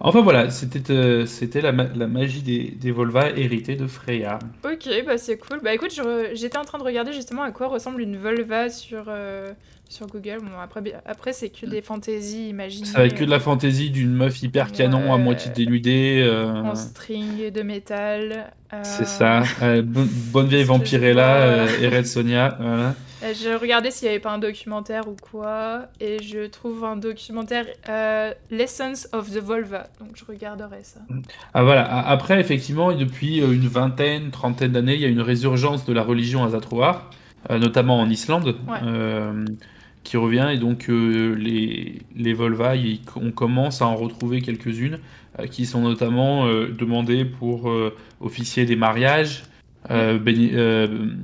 S2: Enfin voilà, c'était euh, c'était la, ma- la magie des, des Volva héritée de Freya.
S1: Ok, bah c'est cool. Bah écoute, j'étais en train de regarder justement à quoi ressemble une vulva sur, euh, sur Google. Bon, après, après c'est que des fantaisies imaginées.
S2: Ça va que de la fantaisie d'une meuf hyper canon à moitié dénudée. euh,
S1: En string de métal. euh,
S2: c'est ça. Euh, bonne, vieille Vampirella euh, et Red Sonia. Voilà.
S1: euh, Je regardais s'il n'y avait pas un documentaire ou quoi. Et je trouve un documentaire euh, Lessons of the Vulva. Donc je regarderai ça.
S2: Ah voilà. Après, effectivement, depuis euh, une vingtaine, trentaine d'années, il y a une résurgence de la religion Azatroar, euh, notamment en Islande,
S1: Ouais.
S2: Qui revient. Et donc, euh, les, les Volva, on commence à en retrouver quelques-unes, euh, qui sont notamment euh, demandées pour officier des mariages, béni-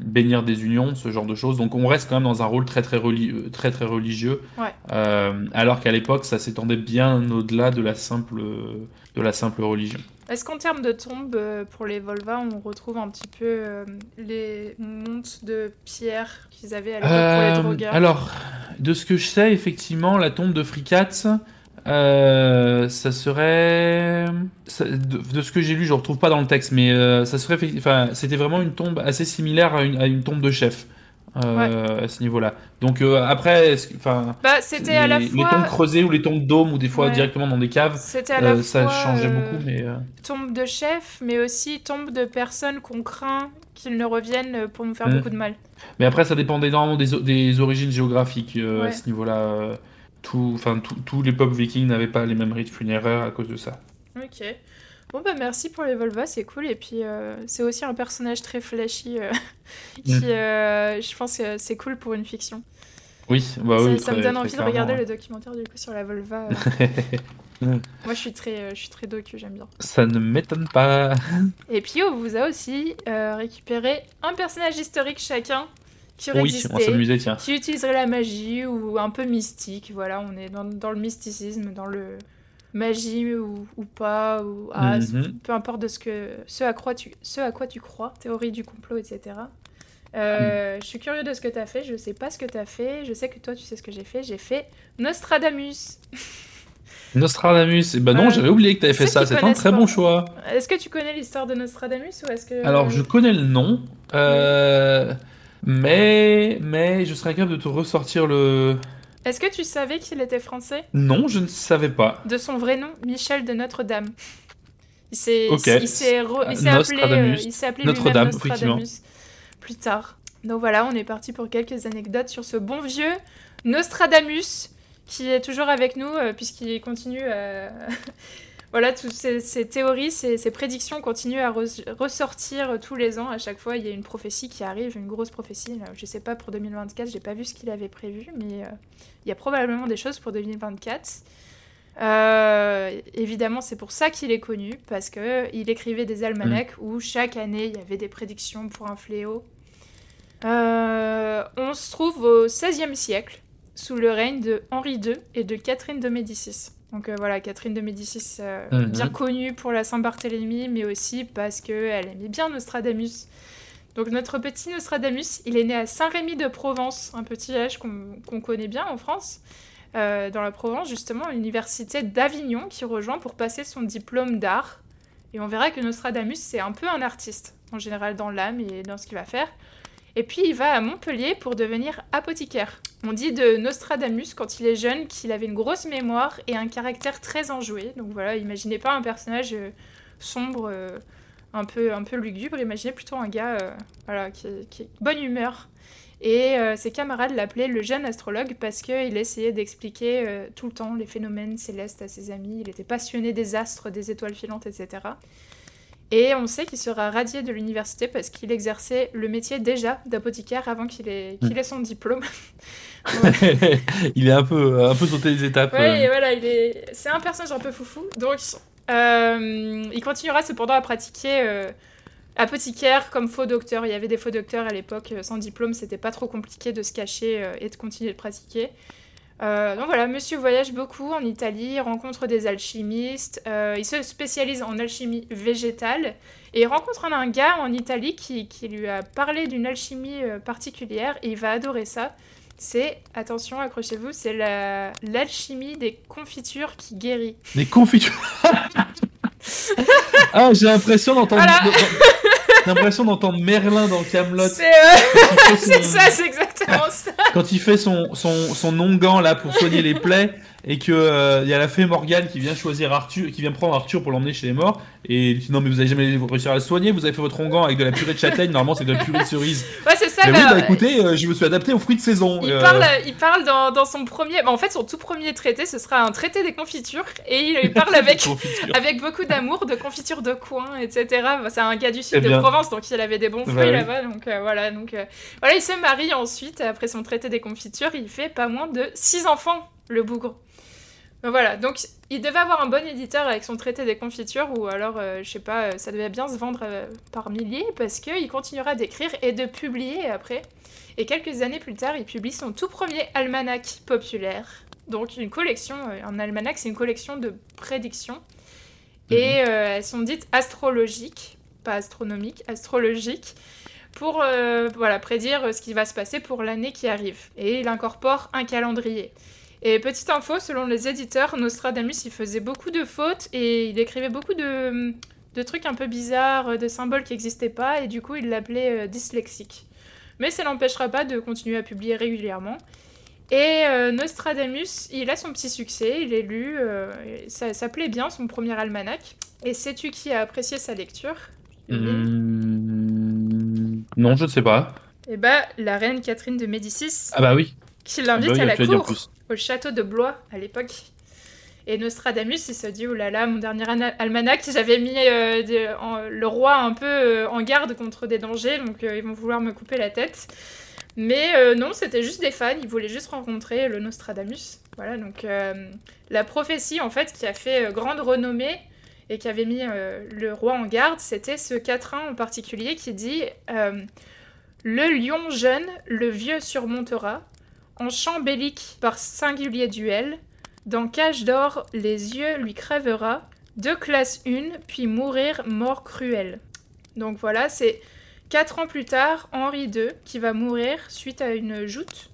S2: bénir des unions, ce genre de choses. Donc, on reste quand même dans un rôle très très, reli- euh, très, très religieux,
S1: Ouais.
S2: alors qu'à l'époque, ça s'étendait bien au-delà de la simple, de la simple religion.
S1: Est-ce qu'en termes de tombes, euh, pour les Volva, on retrouve un petit peu euh, les montes de pierre qu'ils avaient à l'époque pour les
S2: Euh,
S1: drogueurs
S2: alors, de ce que je sais, effectivement, la tombe de Fricatz, euh, ça serait. ça- de, de ce que j'ai lu, je ne retrouve pas dans le texte, mais ça serait. Enfin, c'était vraiment une tombe assez similaire à une, à une tombe de chef. Euh, à ce niveau-là. Donc euh, après, enfin,
S1: Bah, c'était à la
S2: les, tombes creusées ou les tombes dômes ou des fois
S1: Ouais.
S2: directement dans des caves,
S1: à la
S2: euh, ça
S1: fois
S2: changeait
S1: euh,
S2: beaucoup, mais
S1: tombe de chef, mais aussi tombe de personnes qu'on craint qu'ils ne reviennent pour nous faire
S2: Mm.
S1: beaucoup de mal.
S2: mais après ça dépendait énormément des, origines géographiques
S1: Ouais.
S2: à ce niveau-là. tout, enfin, tous les peuples vikings n'avaient pas les mêmes rites funéraires à cause de ça.
S1: Ok. Bon bah merci pour les Volva, c'est cool. Et puis euh, c'est aussi un personnage très flashy euh, qui, euh, je pense que c'est cool pour une fiction.
S2: Oui, bah
S1: ça
S2: oui,
S1: ça
S2: très-
S1: me donne envie de regarder
S2: ouais.
S1: le documentaire du coup sur la Volva. Moi je suis très, je suis très docu, j'aime bien.
S2: Ça ne m'étonne pas.
S1: Et puis on vous a aussi euh, récupéré un personnage historique chacun qui aurait
S2: Oui, on
S1: existé.
S2: s'amusait, tiens.
S1: qui utiliserait la magie ou un peu mystique. Voilà, on est dans, dans le mysticisme, dans le magie ou, ou pas, ou ah,
S2: Mhm.
S1: peu importe de ce, que, ce, à quoi tu, ce à quoi tu crois, théorie du complot, etc. Euh, Je suis curieux de ce que tu as fait, je sais pas ce que tu as fait, je sais que toi tu sais ce que j'ai fait, j'ai fait Nostradamus.
S2: Nostradamus, eh ben non,
S1: Euh,
S2: j'avais oublié que tu avais fait ça, c'est un très
S1: pas.
S2: bon choix.
S1: Est-ce que tu connais l'histoire de Nostradamus ou est-ce que...
S2: Alors, je connais le nom, euh, mais, mais je serais incapable de te ressortir le...
S1: Est-ce que tu savais qu'il était français?
S2: Non, je ne savais pas.
S1: De son vrai nom, Michel de Notre-Dame. Il s'est appelé, euh, appelé
S2: Notre-Dame,
S1: plus tard. Donc voilà, on est parti pour quelques anecdotes sur ce bon vieux Nostradamus qui est toujours avec nous euh, puisqu'il continue à... voilà, toutes ces, ces théories, ces, ces prédictions continuent à re- ressortir tous les ans. À chaque fois, il y a une prophétie qui arrive, une grosse prophétie. Je sais pas pour 2024, j'ai pas vu ce qu'il avait prévu, mais euh, il y a probablement des choses pour 2024. Euh, évidemment, c'est pour ça qu'il est connu, parce que il écrivait des almanachs où chaque année il y avait des prédictions pour un fléau. Euh, on se trouve au XVIe siècle, sous le règne de Henri II et de Catherine de Médicis. Donc euh, voilà, Catherine de Médicis, euh,
S2: Mhm.
S1: bien connue pour la Saint-Barthélemy, mais aussi parce qu'elle aimait bien Nostradamus. Donc notre petit Nostradamus, il est né à Saint-Rémy de Provence, un petit village qu'on connaît bien en France euh, dans la Provence, justement, l'université d'Avignon qui rejoint pour passer son diplôme d'art. Et on verra que Nostradamus, c'est un peu un artiste, en général dans l'âme et dans ce qu'il va faire. Et puis il va à Montpellier pour devenir apothicaire. On dit de Nostradamus, quand il est jeune, qu'il avait une grosse mémoire et un caractère très enjoué. Donc voilà, imaginez pas un personnage euh, sombre, euh, un, peu, un peu lugubre, imaginez plutôt un gars euh, voilà, qui, qui bonne humeur. Et ses camarades l'appelaient le jeune astrologue parce qu'il essayait d'expliquer tout le temps les phénomènes célestes à ses amis. Il était passionné des astres, des étoiles filantes, etc. Et on sait qu'il sera radié de l'université parce qu'il exerçait le métier déjà d'apothicaire avant qu'il ait, qu'il ait son diplôme.
S2: il est un peu, un peu sauté les étapes.
S1: Et
S2: euh.
S1: voilà, il est... c'est un personnage un peu foufou. Donc, euh, il continuera cependant à pratiquer euh, apothicaire comme faux docteur. Il y avait des faux docteurs à l'époque euh, sans diplôme, c'était pas trop compliqué de se cacher et de continuer de pratiquer. Euh, donc voilà, monsieur voyage beaucoup en Italie, rencontre des alchimistes, euh, il se spécialise en alchimie végétale et il rencontre un gars en Italie qui, qui lui a parlé d'une alchimie euh, particulière et il va adorer ça. C'est, attention, accrochez-vous, c'est la- l'alchimie des confitures qui guérit.
S2: Des confitures. ah, j'ai l'impression d'entendre.
S1: Voilà.
S2: J'ai l'impression d'entendre Merlin dans Camelot.
S1: C'est euh, ça, c'est exactement ça.
S2: Quand il fait son, son, son onguent là pour soigner les plaies et que euh, il y a la fée Morgane qui vient choisir Arthur, qui vient prendre Arthur pour l'emmener chez les morts et il dit non mais vous avez jamais réussi à le soigner, vous avez fait votre onguent avec de la purée de châtaigne, normalement c'est de la purée de cerise.
S1: Ouais, c'est ça.
S2: Mais oui
S1: bah,
S2: bah écoutez, euh, je me suis adapté aux fruits de saison.
S1: Il
S2: Euh,
S1: parle, il parle dans, dans son premier. bah, en fait, son tout premier traité, ce sera un traité des confitures. Et il, parle avec, beaucoup d'amour de confitures de coin, etc. Bah, C'est un gars du
S2: Eh
S1: sud de
S2: bien.
S1: Provence, donc il avait des bons
S2: Bah
S1: fruits
S2: oui.
S1: là-bas. Donc euh, voilà, donc euh, voilà, il se marie ensuite après son traité des confitures. Il fait pas moins de 6 enfants, le bougre. Donc voilà, donc il devait avoir un bon éditeur avec son traité des confitures, ou alors, euh, je sais pas, euh, ça devait bien se vendre euh, par milliers, parce qu'il continuera d'écrire et de publier après. Et quelques années plus tard, il publie son tout premier almanach populaire. Donc une collection, un almanach, c'est une collection de prédictions. Et euh, elles sont dites astrologiques, pas astronomiques, astrologiques, pour euh, voilà, prédire ce qui va se passer pour l'année qui arrive. Et il incorpore un calendrier. Et petite info, selon les éditeurs, Nostradamus, il faisait beaucoup de fautes et il écrivait beaucoup de, de trucs un peu bizarres, de symboles qui n'existaient pas, et du coup, il l'appelait euh, dyslexique. Mais ça l'empêchera pas de continuer à publier régulièrement. Et euh, Nostradamus, il a son petit succès, il est lu, euh, ça, ça plaît bien, son premier almanach. Et sais-tu qui a apprécié sa lecture?
S2: Hmm, Non, je ne sais pas.
S1: Eh bah, la reine Catherine de Médicis,
S2: Ah bah oui.
S1: qui
S2: Ah bah
S1: l'invite
S2: oui,
S1: à la cour,
S2: plus.
S1: Au château de Blois à l'époque. Et Nostradamus, il se dit, oh là là, mon dernier ana- almanach, j'avais mis euh, le roi un peu euh, en garde contre des dangers, donc euh, ils vont vouloir me couper la tête. Mais non, c'était juste des fans, ils voulaient juste rencontrer le Nostradamus. Voilà, donc la prophétie, en fait, qui a fait grande renommée et qui avait mis le roi en garde, c'était ce quatrain en particulier qui dit Le lion jeune, le vieux surmontera, en champ bellique par singulier duel, dans cage d'or, les yeux lui crèvera, de classe une, puis mourir mort cruelle. Donc voilà, c'est quatre ans plus tard, Henri II qui va mourir suite à une joute.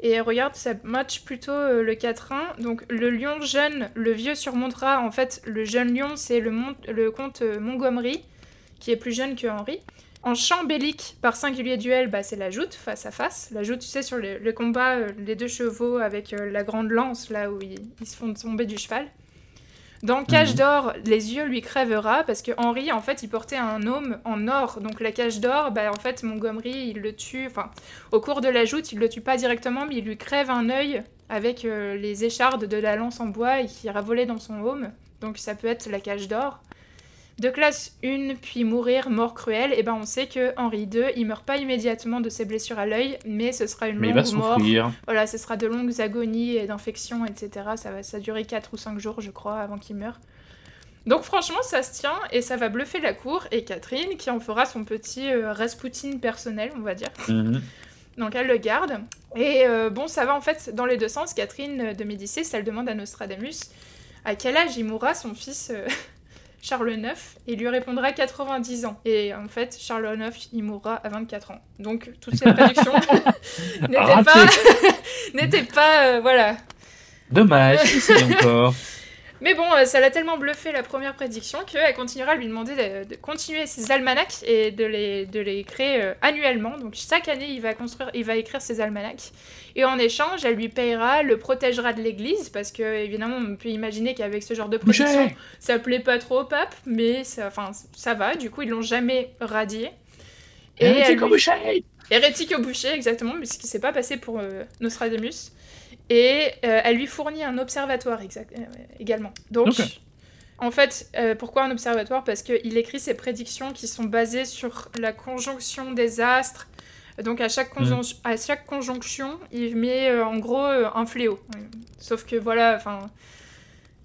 S1: Et regarde, ça match plutôt euh, le quatrain. Donc le lion jeune, le vieux surmontera. En fait, le jeune lion, c'est le, le comte euh, Montgomery, qui est plus jeune que Henri. En champ bellique, par singulier duel, bah, c'est la joute, face à face. La joute, tu sais, sur le, le combat, euh, les deux chevaux avec euh, la grande lance, là où ils, ils se font tomber du cheval. Dans Cage
S2: Mhm.
S1: d'or, les yeux lui crèvera, parce que Henri, en fait, il portait un aume en or. Donc la cage d'or, bah, en fait, Montgomery, il le tue, enfin, au cours de la joute, il le tue pas directement, mais il lui crève un œil avec euh, les échardes de la lance en bois et qui ira voler dans son aume. Donc ça peut être la cage d'or. De classe 1, puis mourir, mort cruelle, et ben on sait que Henri II, il meurt pas immédiatement de ses blessures à l'œil, mais ce sera une
S2: Mais il
S1: longue
S2: va
S1: mort.
S2: souffrir.
S1: Voilà, ce sera de longues agonies et d'infections, etc. Ça va ça durer 4 ou 5 jours, je crois, avant qu'il meure. Donc franchement, ça se tient et ça va bluffer la cour et Catherine, qui en fera son petit euh, Rasputin personnel, on va dire.
S2: Mhm.
S1: Donc elle le garde. Et euh, bon, ça va en fait dans les deux sens. Catherine de Médicis, elle demande à Nostradamus à quel âge il mourra son fils euh, Charles IX. Et il lui répondra 90 ans. Et en fait, Charles IX, il mourra à 24 ans. Donc toutes ces prédictions n'étaient pas... n'étaient pas... euh, voilà.
S2: Dommage, c'est encore.
S1: Mais bon, euh, ça l'a tellement bluffé la première prédiction qu'elle continuera à lui demander de, de continuer ses almanachs et de les, de les créer euh, annuellement. Donc chaque année, il va, construire, il va écrire ses almanachs. Et en échange, elle lui payera, le protégera de l'église, parce que évidemment, on peut imaginer qu'avec ce genre de prédiction, ça plaît pas trop au pape, mais ça, enfin, ça va. Du coup, ils l'ont jamais radié. Et
S2: Hérétique au boucher
S1: Hérétique au boucher, exactement, mais ce qui s'est pas passé pour euh, Nostradamus. Et euh, elle lui fournit un observatoire exact- euh, également. Donc, en fait, euh, pourquoi un observatoire? Parce qu'il écrit ses prédictions qui sont basées sur la conjonction des astres. Donc, à chaque, conjon- à chaque conjonction, il met en gros un fléau. Sauf que voilà, enfin.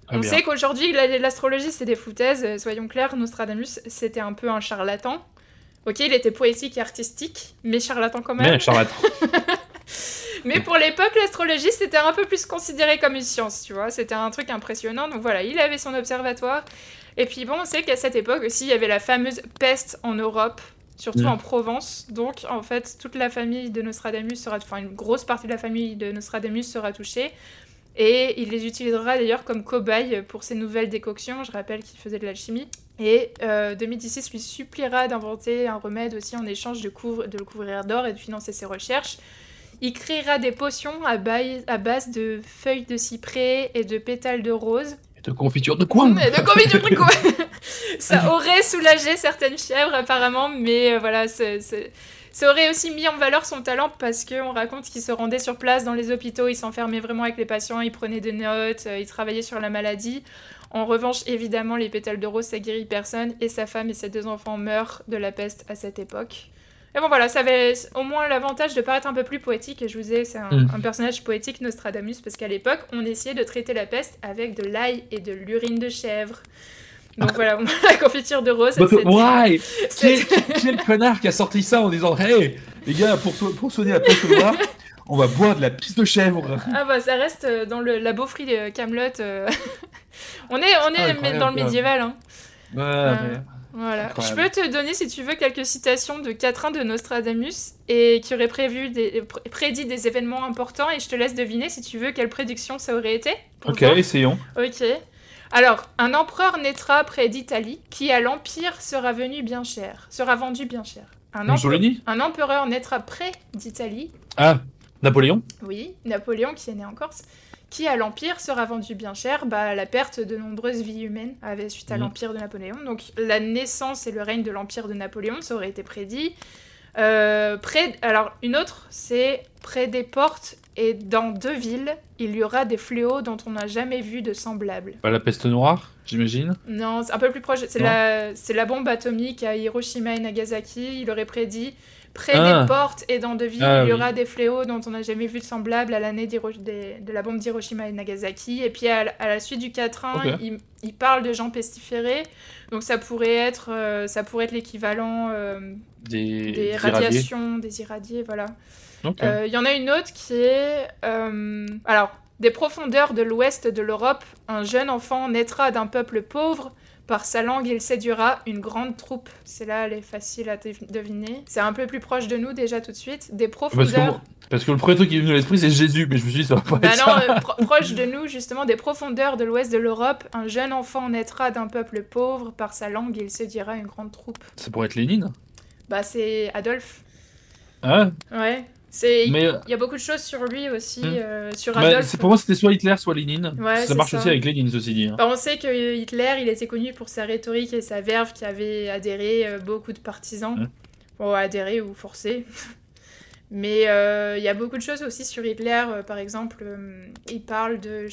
S2: Très
S1: On
S2: bien.
S1: sait qu'aujourd'hui, la- l'astrologie, c'est des foutaises. Soyons clairs, Nostradamus, c'était un peu un charlatan. Ok, il était poétique et artistique, mais charlatan quand même.
S2: Mais charlatan.
S1: Mais pour l'époque, l'astrologie, c'était un peu plus considéré comme une science, tu vois. C'était un truc impressionnant. Donc voilà, il avait son observatoire. Et puis bon, on sait qu'à cette époque aussi, il y avait la fameuse peste en Europe, surtout
S2: Mm.
S1: en Provence. Donc en fait, toute la famille de Nostradamus sera, enfin une grosse partie de la famille de Nostradamus sera touchée. Et il les utilisera d'ailleurs comme cobayes pour ses nouvelles décoctions. Je rappelle qu'il faisait de l'alchimie. Et euh, 2016 lui suppliera d'inventer un remède aussi en échange de, couvre- de le couvrir d'or et de financer ses recherches. Il créera des potions à, base de feuilles de cyprès et de pétales de rose.
S2: Et de confiture de coin.
S1: Mais de combien de tricot Ça aurait soulagé certaines chèvres apparemment, mais euh, voilà, c'est- ça aurait aussi mis en valeur son talent parce qu'on raconte qu'il se rendait sur place dans les hôpitaux, il s'enfermait vraiment avec les patients, il prenait des notes, euh, il travaillait sur la maladie. En revanche, évidemment, les pétales de rose, ça guérit personne, et sa femme et ses deux enfants meurent de la peste à cette époque. Et bon voilà, ça avait au moins l'avantage de paraître un peu plus poétique, et je vous disais, c'est un,
S2: Mm.
S1: un personnage poétique, Nostradamus, parce qu'à l'époque, on essayait de traiter la peste avec de l'ail et de l'urine de chèvre. Donc voilà, la confiture de rose,
S2: why quel, quel connard qui a sorti ça en disant Hey, les gars, pour, so- pour soigner la peste noire, on va boire de la pisse de chèvre.
S1: Ah bah ça reste euh, dans le, la beaufrie de Camelot. on est, on est
S2: incroyable,
S1: dans le médiéval. Hein.
S2: Ouais,
S1: Euh,
S2: mais-
S1: Voilà. Je peux te donner, si tu veux, quelques citations de Catherine de Nostradamus et qui aurait prévu des, pr- prédit des événements importants et je te laisse deviner, si tu veux, quelle prédiction ça aurait été.
S2: Ok,
S1: voir.
S2: essayons.
S1: Ok. Alors, un empereur naîtra près d'Italie qui à l'empire sera venu bien cher, sera vendu bien cher. Un, empe-
S2: Mussolini
S1: un empereur naîtra près d'Italie
S2: Ah, Napoléon
S1: Oui, Napoléon qui est né en Corse, qui à l'Empire sera vendu bien cher, bah, la perte de nombreuses vies humaines avait suite à
S2: Mhm.
S1: l'Empire de Napoléon. Donc la naissance et le règne de l'Empire de Napoléon, ça aurait été prédit. Euh, près, alors une autre, c'est près des portes et dans deux villes, il y aura des fléaux dont on n'a jamais vu de semblables.
S2: Pas la peste noire, j'imagine?
S1: Non, c'est un peu plus proche. C'est la, c'est la bombe atomique à Hiroshima et Nagasaki. Il aurait prédit près
S2: Ah.
S1: des portes et dans de villes,
S2: Ah,
S1: il y
S2: oui.
S1: aura des fléaux dont on n'a jamais vu de semblable à l'année des- de la bombe d'Hiroshima et Nagasaki. Et puis à, la- à la suite du 4-1,
S2: Ok.
S1: il, il parle de gens pestiférés. Donc ça pourrait être, euh, ça pourrait être l'équivalent euh,
S2: Des,
S1: des
S2: irradiés.
S1: radiations, des irradiés, voilà. Euh, Il y en a une autre qui est... alors, des profondeurs de l'ouest de l'Europe, un jeune enfant naîtra d'un peuple pauvre. Par sa langue, il séduira une grande troupe. C'est là, elle est facile à dev- deviner. C'est un peu plus proche de nous déjà tout de suite. Des profondeurs...
S2: parce que le premier truc qui est venu à l'esprit, c'est Jésus, mais je me suis dit, ça va pas
S1: Bah
S2: être
S1: non,
S2: ça.
S1: euh, pro- proche de nous, justement, des profondeurs de l'ouest de l'Europe, un jeune enfant naîtra d'un peuple pauvre. Par sa langue, il séduira une grande troupe.
S2: Ça pourrait être Lénine.
S1: Bah, c'est Adolphe.
S2: Hein
S1: Ouais. Il y a beaucoup de choses sur lui aussi,
S2: Hmm.
S1: euh, sur Adolphe.
S2: c'est- pour moi, c'était soit Hitler, soit Lénine.
S1: Ouais,
S2: ça marche
S1: ça.
S2: aussi avec Lénine, ceci dit. hein.
S1: Bah, on sait que Hitler, il était connu pour sa rhétorique et sa verve qui avait adhéré euh, beaucoup de partisans.
S2: Mm.
S1: Bon, adhéré ou forcé. Mais euh, il y a beaucoup de choses aussi sur Hitler. par exemple, il parle de...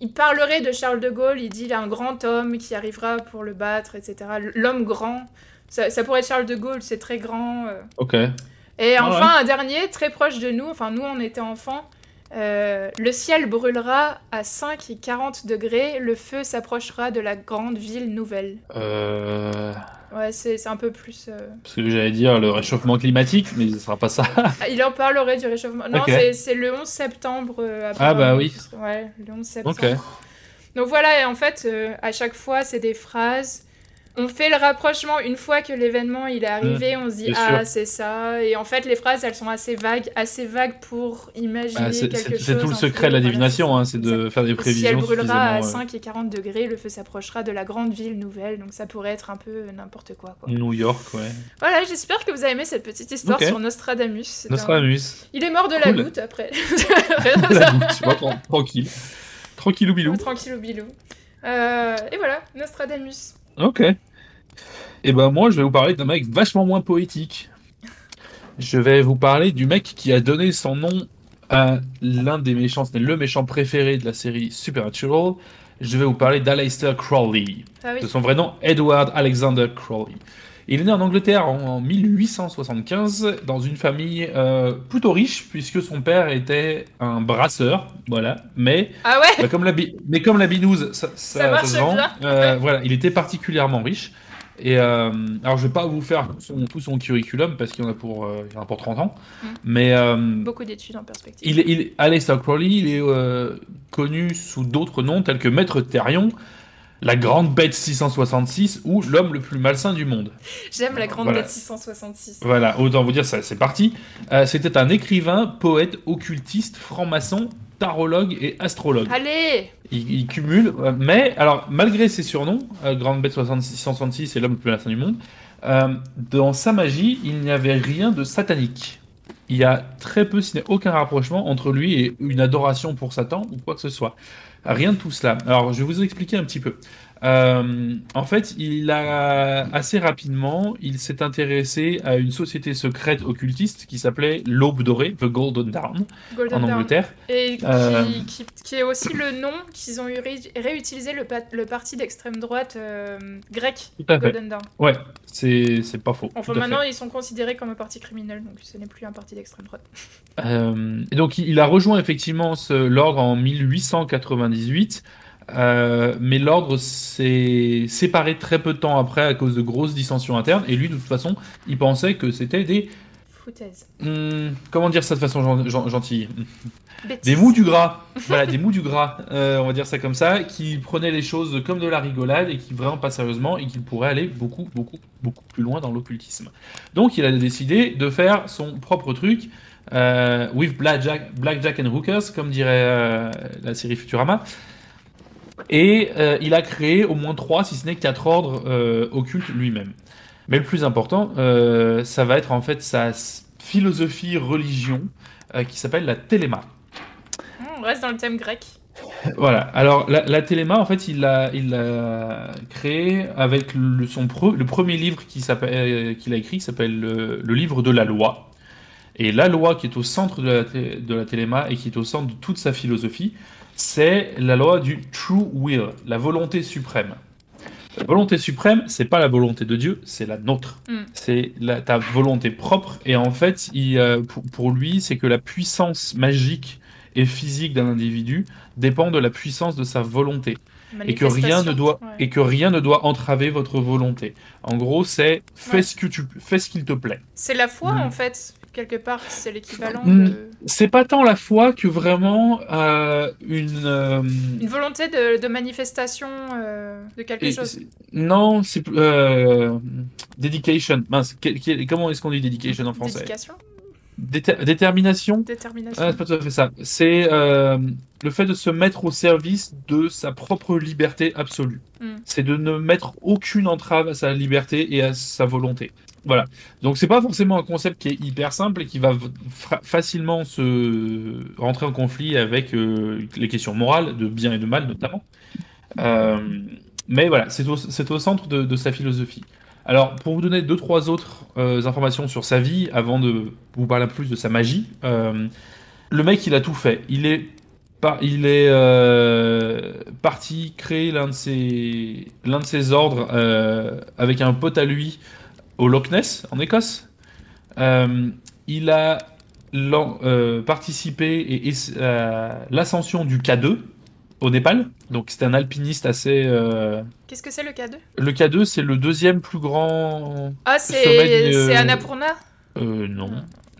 S1: il- parlerait de Charles de Gaulle, il dit il a un grand homme qui arrivera pour le battre, etc. L'homme grand. Ça, ça pourrait être Charles de Gaulle, c'est très grand.
S2: Ok.
S1: Et
S2: Ah
S1: enfin, un dernier, très proche de nous, enfin nous on était enfants, euh, le ciel brûlera à 5 et 40 degrés, le feu s'approchera de la grande ville nouvelle.
S2: Euh...
S1: Ouais, c'est un peu plus... euh,
S2: Parce que j'allais dire le réchauffement climatique, mais ce sera pas ça.
S1: ah, il en parlerait du réchauffement. Non,
S2: Ok.
S1: c'est- le 11 septembre. euh,
S2: Ah, bah oui.
S1: Ouais, le 11 septembre. Donc voilà, et en fait, à chaque fois, c'est des phrases. On fait le rapprochement une fois que l'événement il est arrivé, on se dit ah c'est ça. Et en fait, les phrases elles sont assez vagues, assez vagues pour imaginer
S2: Bah, c'est
S1: quelque chose.
S2: c'est tout le secret de la
S1: voilà,
S2: divination, hein,
S1: c'est
S2: de faire des
S1: Le ciel
S2: prévisions
S1: brûlera à
S2: suffisamment,
S1: 5 et 40 degrés, le feu s'approchera de la grande ville nouvelle, donc ça pourrait être un peu n'importe quoi. quoi.
S2: euh, New York, ouais.
S1: Voilà, j'espère que vous avez aimé cette petite histoire sur Nostradamus. Un-
S2: Nostradamus.
S1: Il est mort de la goutte après.
S2: La goutte, tu vois, tran- tranquille. Tranquillou bilou.
S1: Tranquille ou bilou. Euh, et voilà, Nostradamus.
S2: Ok. Et ben moi, je vais vous parler d'un mec vachement moins poétique. Je vais vous parler du mec qui a donné son nom à l'un des méchants, c'était le méchant préféré de la série Supernatural. Je vais vous parler d'Aleister Crowley.
S1: Ah oui.
S2: De son vrai nom, Edward Alexander Crowley. Il est né en Angleterre en, en 1875 dans une famille euh, plutôt riche puisque son père était un brasseur, voilà. Mais
S1: Ah ouais?
S2: bah, comme la mais comme la binouse, ça, ça,
S1: Ça marche
S2: se vend.
S1: bien.
S2: euh, voilà, il était particulièrement riche. Et euh, alors, je vais pas vous faire tout son, curriculum parce qu'il y en a pour, euh, il y en a pour 30 ans.
S1: Mm.
S2: Mais euh,
S1: Beaucoup d'études en perspective.
S2: il, est- il, Aleister Crowley, il est connu sous d'autres noms tels que Maître Therion, la Grande Bête 666 ou l'homme le plus malsain du monde.
S1: J'aime la grande
S2: Voilà.
S1: bête 666.
S2: Voilà, autant vous dire, ça, c'est parti. Euh, C'était un écrivain, poète, occultiste, franc-maçon, tarologue et astrologue.
S1: Allez
S2: Il, il cumule, euh, mais alors malgré ses surnoms, euh, Grande Bête 66 666 et l'homme le plus malsain du monde, euh, dans sa magie, il n'y avait rien de satanique. Il y a très peu, si aucun rapprochement entre lui et une adoration pour Satan ou quoi que ce soit. Rien de tout cela. Alors, je vais vous expliquer un petit peu. Euh, en fait, il a assez rapidement, il s'est intéressé à une société secrète occultiste qui s'appelait l'Aube dorée, The Golden Dawn,
S1: Golden
S2: en. Angleterre.
S1: Et qui,
S2: Euh.
S1: qui- qui est aussi le nom qu'ils ont eu ré- réutilisé le, pa- le parti d'extrême droite euh, grec,
S2: Tout à fait.
S1: Golden Dawn.
S2: Ouais, c'est pas faux.
S1: Enfin, maintenant, ils sont considérés comme un parti criminel, donc ce n'est plus un parti d'extrême droite.
S2: Euh, et donc, il a rejoint effectivement l'ordre en 1898, euh, mais l'ordre s'est séparé très peu de temps après à cause de grosses dissensions internes. Et lui, de toute façon, il pensait que c'était des.
S1: Foutaise.
S2: hum, comment dire ça de façon gen- gen- gentille?
S1: Bêtise.
S2: Des mous du gras. voilà, des mous du gras, euh, on va dire ça comme ça, qui prenaient les choses comme de la rigolade et qui vraiment pas sérieusement et qui pourraient aller beaucoup, beaucoup, beaucoup plus loin dans l'occultisme. Donc il a décidé de faire son propre truc, euh, with Blackjack, Blackjack and Hookers, comme dirait euh, la série Futurama. Et euh, il a créé au moins trois, si ce n'est quatre ordres euh, occultes lui-même. Mais le plus important, euh, ça va être en fait sa philosophie religion qui s'appelle la téléma.
S1: Hum, On reste dans le thème grec.
S2: Voilà. Alors la, la téléma, en fait, il l'a, il créé avec le, son pre- le premier livre qu'il a écrit, qui s'appelle le, le livre de la loi. Et la loi qui est au centre de la, de la téléma et qui est au centre de toute sa philosophie, c'est la loi du true will, la volonté suprême. La volonté suprême, c'est pas la volonté de Dieu, c'est la nôtre.
S1: Mm.
S2: C'est ta volonté propre. Et en fait, il, euh, pour, pour lui, c'est que la puissance magique et physique d'un individu dépend de la puissance de sa volonté et que rien ne doit
S1: Ouais.
S2: et que rien ne doit entraver votre volonté. En gros, c'est fais
S1: Ouais.
S2: ce que tu fais ce qu'il te plaît.
S1: C'est la foi,
S2: Mm.
S1: en fait, quelque part, c'est l'équivalent
S2: Mm.
S1: de...
S2: C'est pas tant la foi que vraiment euh, une euh,
S1: Une volonté de, de manifestation euh, de quelque
S2: et-
S1: chose.
S2: non, c'est dedication. Comment est-ce qu'on dit dedication en français?
S1: Dédication?
S2: Déter- Détermination?
S1: Détermination
S2: Ah, c'est pas tout à fait ça. C'est euh, le fait de se mettre au service de sa propre liberté absolue.
S1: Mm.
S2: C'est de ne mettre aucune entrave à sa liberté et à sa volonté. Voilà. Donc c'est pas forcément un concept qui est hyper simple et qui va facilement se rentrer en conflit avec euh, les questions morales de bien et de mal notamment. Euh, mais voilà, c'est au, centre de, de sa philosophie. Alors, pour vous donner deux, trois autres euh, informations sur sa vie, avant de vous parler plus de sa magie, euh, le mec, il a tout fait. Il est, euh, parti créer l'un de ses, l'un de ses ordres avec un pote à lui au Loch Ness, en Écosse. Il a participé à l'ascension du K2 au Népal. Donc, c'est un alpiniste assez. euh,
S1: Qu'est-ce que c'est le K2
S2: le K2, c'est le deuxième plus grand.
S1: Ah, c'est
S2: d'une-
S1: c'est Annapurna?
S2: Euh, non.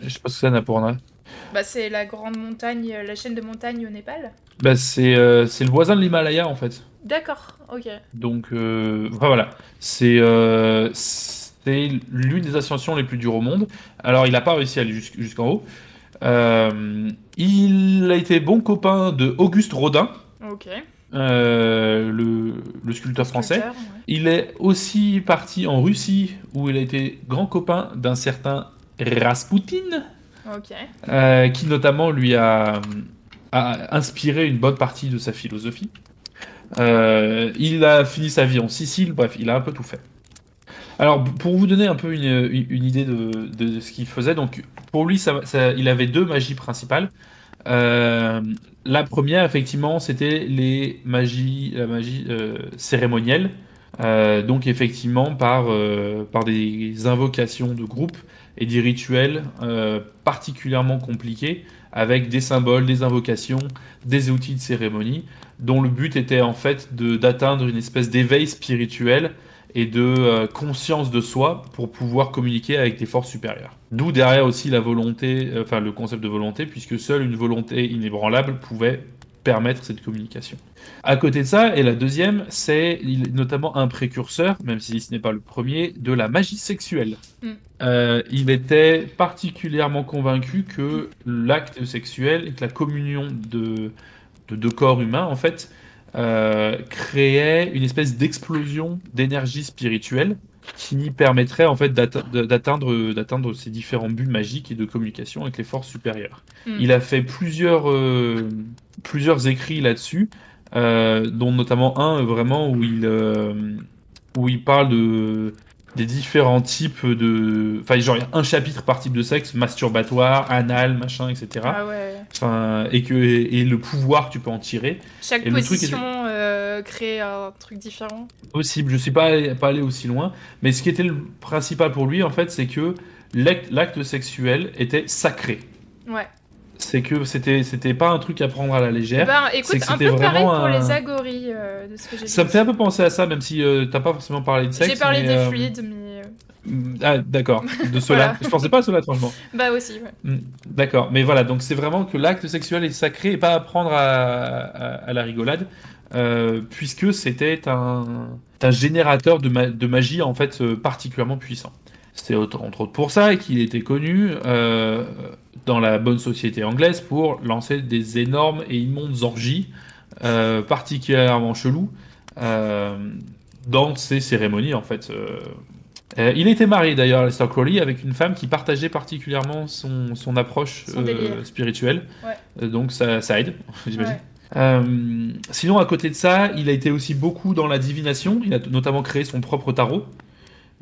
S2: Je sais pas ce que c'est Annapurna.
S1: Bah, c'est la grande montagne, euh, la chaîne de montagnes au Népal.
S2: Bah, c'est euh, le voisin de l'Himalaya en fait.
S1: D'accord, ok.
S2: Donc, euh, enfin, voilà. C'est euh, c'est l'une des ascensions les plus dures au monde. Alors, il n'a pas réussi à aller jusqu- jusqu'en haut. Euh, il a été bon copain de Auguste Rodin,
S1: Ok.
S2: euh, le, le sculpteur français.
S1: Sculpteur, ouais.
S2: Il est aussi parti en Russie où il a été grand copain d'un certain Rasputin. Euh, qui notamment lui a, a inspiré une bonne partie de sa philosophie. Euh, il a fini sa vie en Sicile, bref, il a un peu tout fait. Alors, pour vous donner un peu une, idée de, de ce qu'il faisait, donc pour lui, ça- ça- il avait deux magies principales. Euh, la première, effectivement, c'était les magies, la magie euh, cérémonielle. Euh, donc, effectivement, par, euh, par des invocations de groupe et des rituels particulièrement compliqués avec des symboles, des invocations, des outils de cérémonie, dont le but était en fait d'atteindre une espèce d'éveil spirituel et de euh, conscience de soi pour pouvoir communiquer avec des forces supérieures. D'où derrière aussi la volonté, euh, enfin le concept de volonté, puisque seule une volonté inébranlable pouvait permettre cette communication. À côté de ça, et la deuxième, c'est notamment un précurseur, même si ce n'est pas le premier, de la magie sexuelle.
S1: Mm.
S2: Euh, il était particulièrement convaincu que l'acte sexuel et que la communion de, de deux corps humains, en fait, euh, créait une espèce d'explosion d'énergie spirituelle qui permettrait en fait d'atteindre d'atteindre ces différents buts magiques et de communication avec les forces supérieures.
S1: Mm.
S2: Il a fait plusieurs euh, plusieurs écrits là-dessus, euh, dont notamment un vraiment où il où il parle de des différents types de enfin genre il y a un chapitre par type de sexe masturbatoire anal machin etc
S1: Ah ouais.
S2: enfin et que et, et le pouvoir que tu peux en tirer
S1: Chaque
S2: Et le truc
S1: position euh, crée un truc différent.
S2: possible. Je suis pas allé, pas allé aussi loin, mais ce qui était le principal pour lui, en fait, c'est que l'acte sexuel était sacré.
S1: Ouais.
S2: C'est que c'était c'était pas un truc à prendre à la légère.
S1: Ben écoute,
S2: que
S1: un
S2: c'était
S1: peu pareil
S2: vraiment
S1: pour
S2: un-
S1: les agories euh, de ce que j'ai
S2: ça me fait un peu penser à ça, même si euh, t'as pas forcément parlé de sexe.
S1: J'ai parlé
S2: mais,
S1: des
S2: euh,
S1: fluides, mais. euh,
S2: Ah, d'accord. De cela.
S1: Voilà.
S2: Je pensais pas à cela, franchement.
S1: Bah aussi, ouais.
S2: Hmm, D'accord, mais voilà, donc c'est vraiment que l'acte sexuel est sacré et pas à prendre à, à- à la rigolade, puisque c'était un, un générateur de, ma- de magie en fait particulièrement puissant. C'est entre autres pour ça qu'il était connu euh, dans la bonne société anglaise pour lancer des énormes et immondes orgies euh, particulièrement cheloues euh, dans ces cérémonies en fait. il était marié d'ailleurs, Aleister Crowley, avec une femme qui partageait particulièrement son, son approche
S1: Son
S2: spirituelle.
S1: Ouais.
S2: Donc ça, ça aide, j'imagine.
S1: Ouais.
S2: Euh, sinon, à côté de ça, il a été aussi beaucoup dans la divination. Il a notamment créé son propre tarot,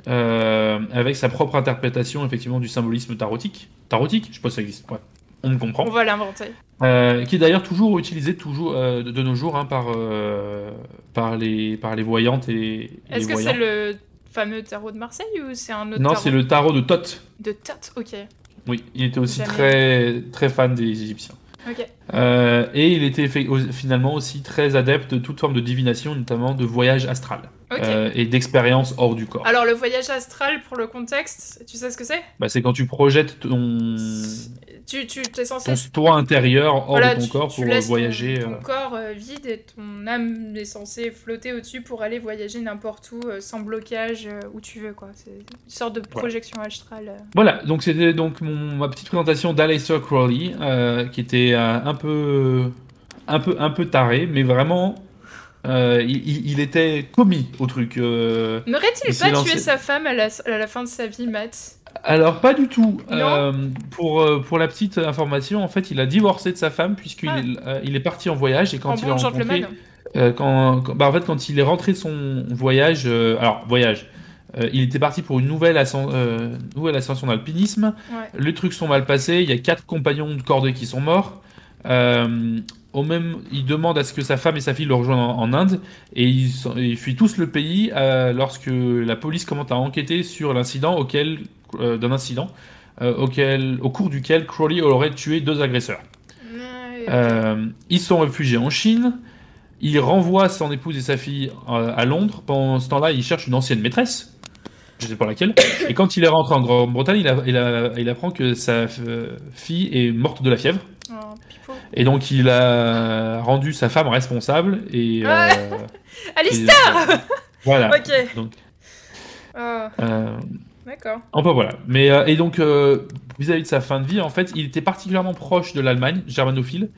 S2: euh, avec sa propre interprétation effectivement du symbolisme tarotique. Tarotique, je sais pas si ça existe. Ouais. On me comprend.
S1: On va l'inventer.
S2: Euh, qui est d'ailleurs toujours utilisé toujours euh, de, de nos jours hein, par par les par les voyantes et,
S1: Est-ce que c'est le fameux tarot de Marseille ou c'est un autre
S2: Non,
S1: tarot
S2: c'est le tarot de Thoth.
S1: De Tot, ok.
S2: Oui, il était aussi
S1: Jamais.
S2: très très fan des Égyptiens. Euh, et il était fait- finalement aussi très adepte de toute forme de divination, notamment de voyage astral. Euh, et d'expérience hors du corps.
S1: Alors le voyage astral, pour le contexte, tu sais ce que c'est?
S2: Bah, c'est quand tu projettes ton,
S1: Tu, tu es censé
S2: ton toi intérieur hors
S1: Voilà,
S2: de ton
S1: tu-
S2: corps
S1: tu
S2: pour
S1: laisses ton-
S2: voyager.
S1: Ton,
S2: euh,
S1: corps euh, vide et ton âme est censée flotter au-dessus pour aller voyager n'importe où euh, sans blocage euh, où tu veux quoi. C'est une sorte de projection astrale. euh.
S2: Voilà, donc c'était donc mon, ma petite présentation d'Aleister Crowley, euh, qui était euh, un peu, un peu, un peu taré, mais vraiment, euh, il, était commis au truc. euh.
S1: N'aurait-il pas
S2: lancé-
S1: tué sa femme à la, à la fin de sa vie, Matt?
S2: Alors pas du tout. Euh, pour euh, pour la petite information, en fait, il a divorcé de sa femme puisqu'il
S1: Ah.
S2: est, euh, il est parti en voyage et quand
S1: En
S2: il
S1: bon
S2: a rencontré,
S1: gentleman.
S2: euh, quand, quand- bah, en fait quand il est rentré de son voyage, alors voyage. il était parti pour une nouvelle, ascen- nouvelle ascension d'alpinisme.
S1: Ouais.
S2: Les trucs sont mal passés. Il y a quatre compagnons de cordée qui sont morts. Au même, il demande à ce que sa femme et sa fille le rejoignent en, en Inde et ils, fuient tous le pays lorsque la police commence à enquêter sur l'incident auquel euh, d'un incident euh, auquel, au cours duquel Crowley aurait tué deux agresseurs. Euh, ils sont réfugiés en Chine. Il renvoie son épouse et sa fille à Londres. Pendant ce temps-là, il cherche une ancienne maîtresse. Je sais pas laquelle. Et quand il est rentré en Grande-Bretagne, il, apprend que sa fille est morte de la fièvre.
S1: Oh.
S2: Et donc, il a rendu sa femme responsable. Et. Euh,
S1: Alistair
S2: et, euh, Voilà.
S1: Ok.
S2: Donc,
S1: Oh,
S2: euh,
S1: D'accord.
S2: Enfin voilà. Mais euh, et donc euh, vis-à-vis de sa fin de vie, en fait, il était particulièrement proche de l'Allemagne, germanophile,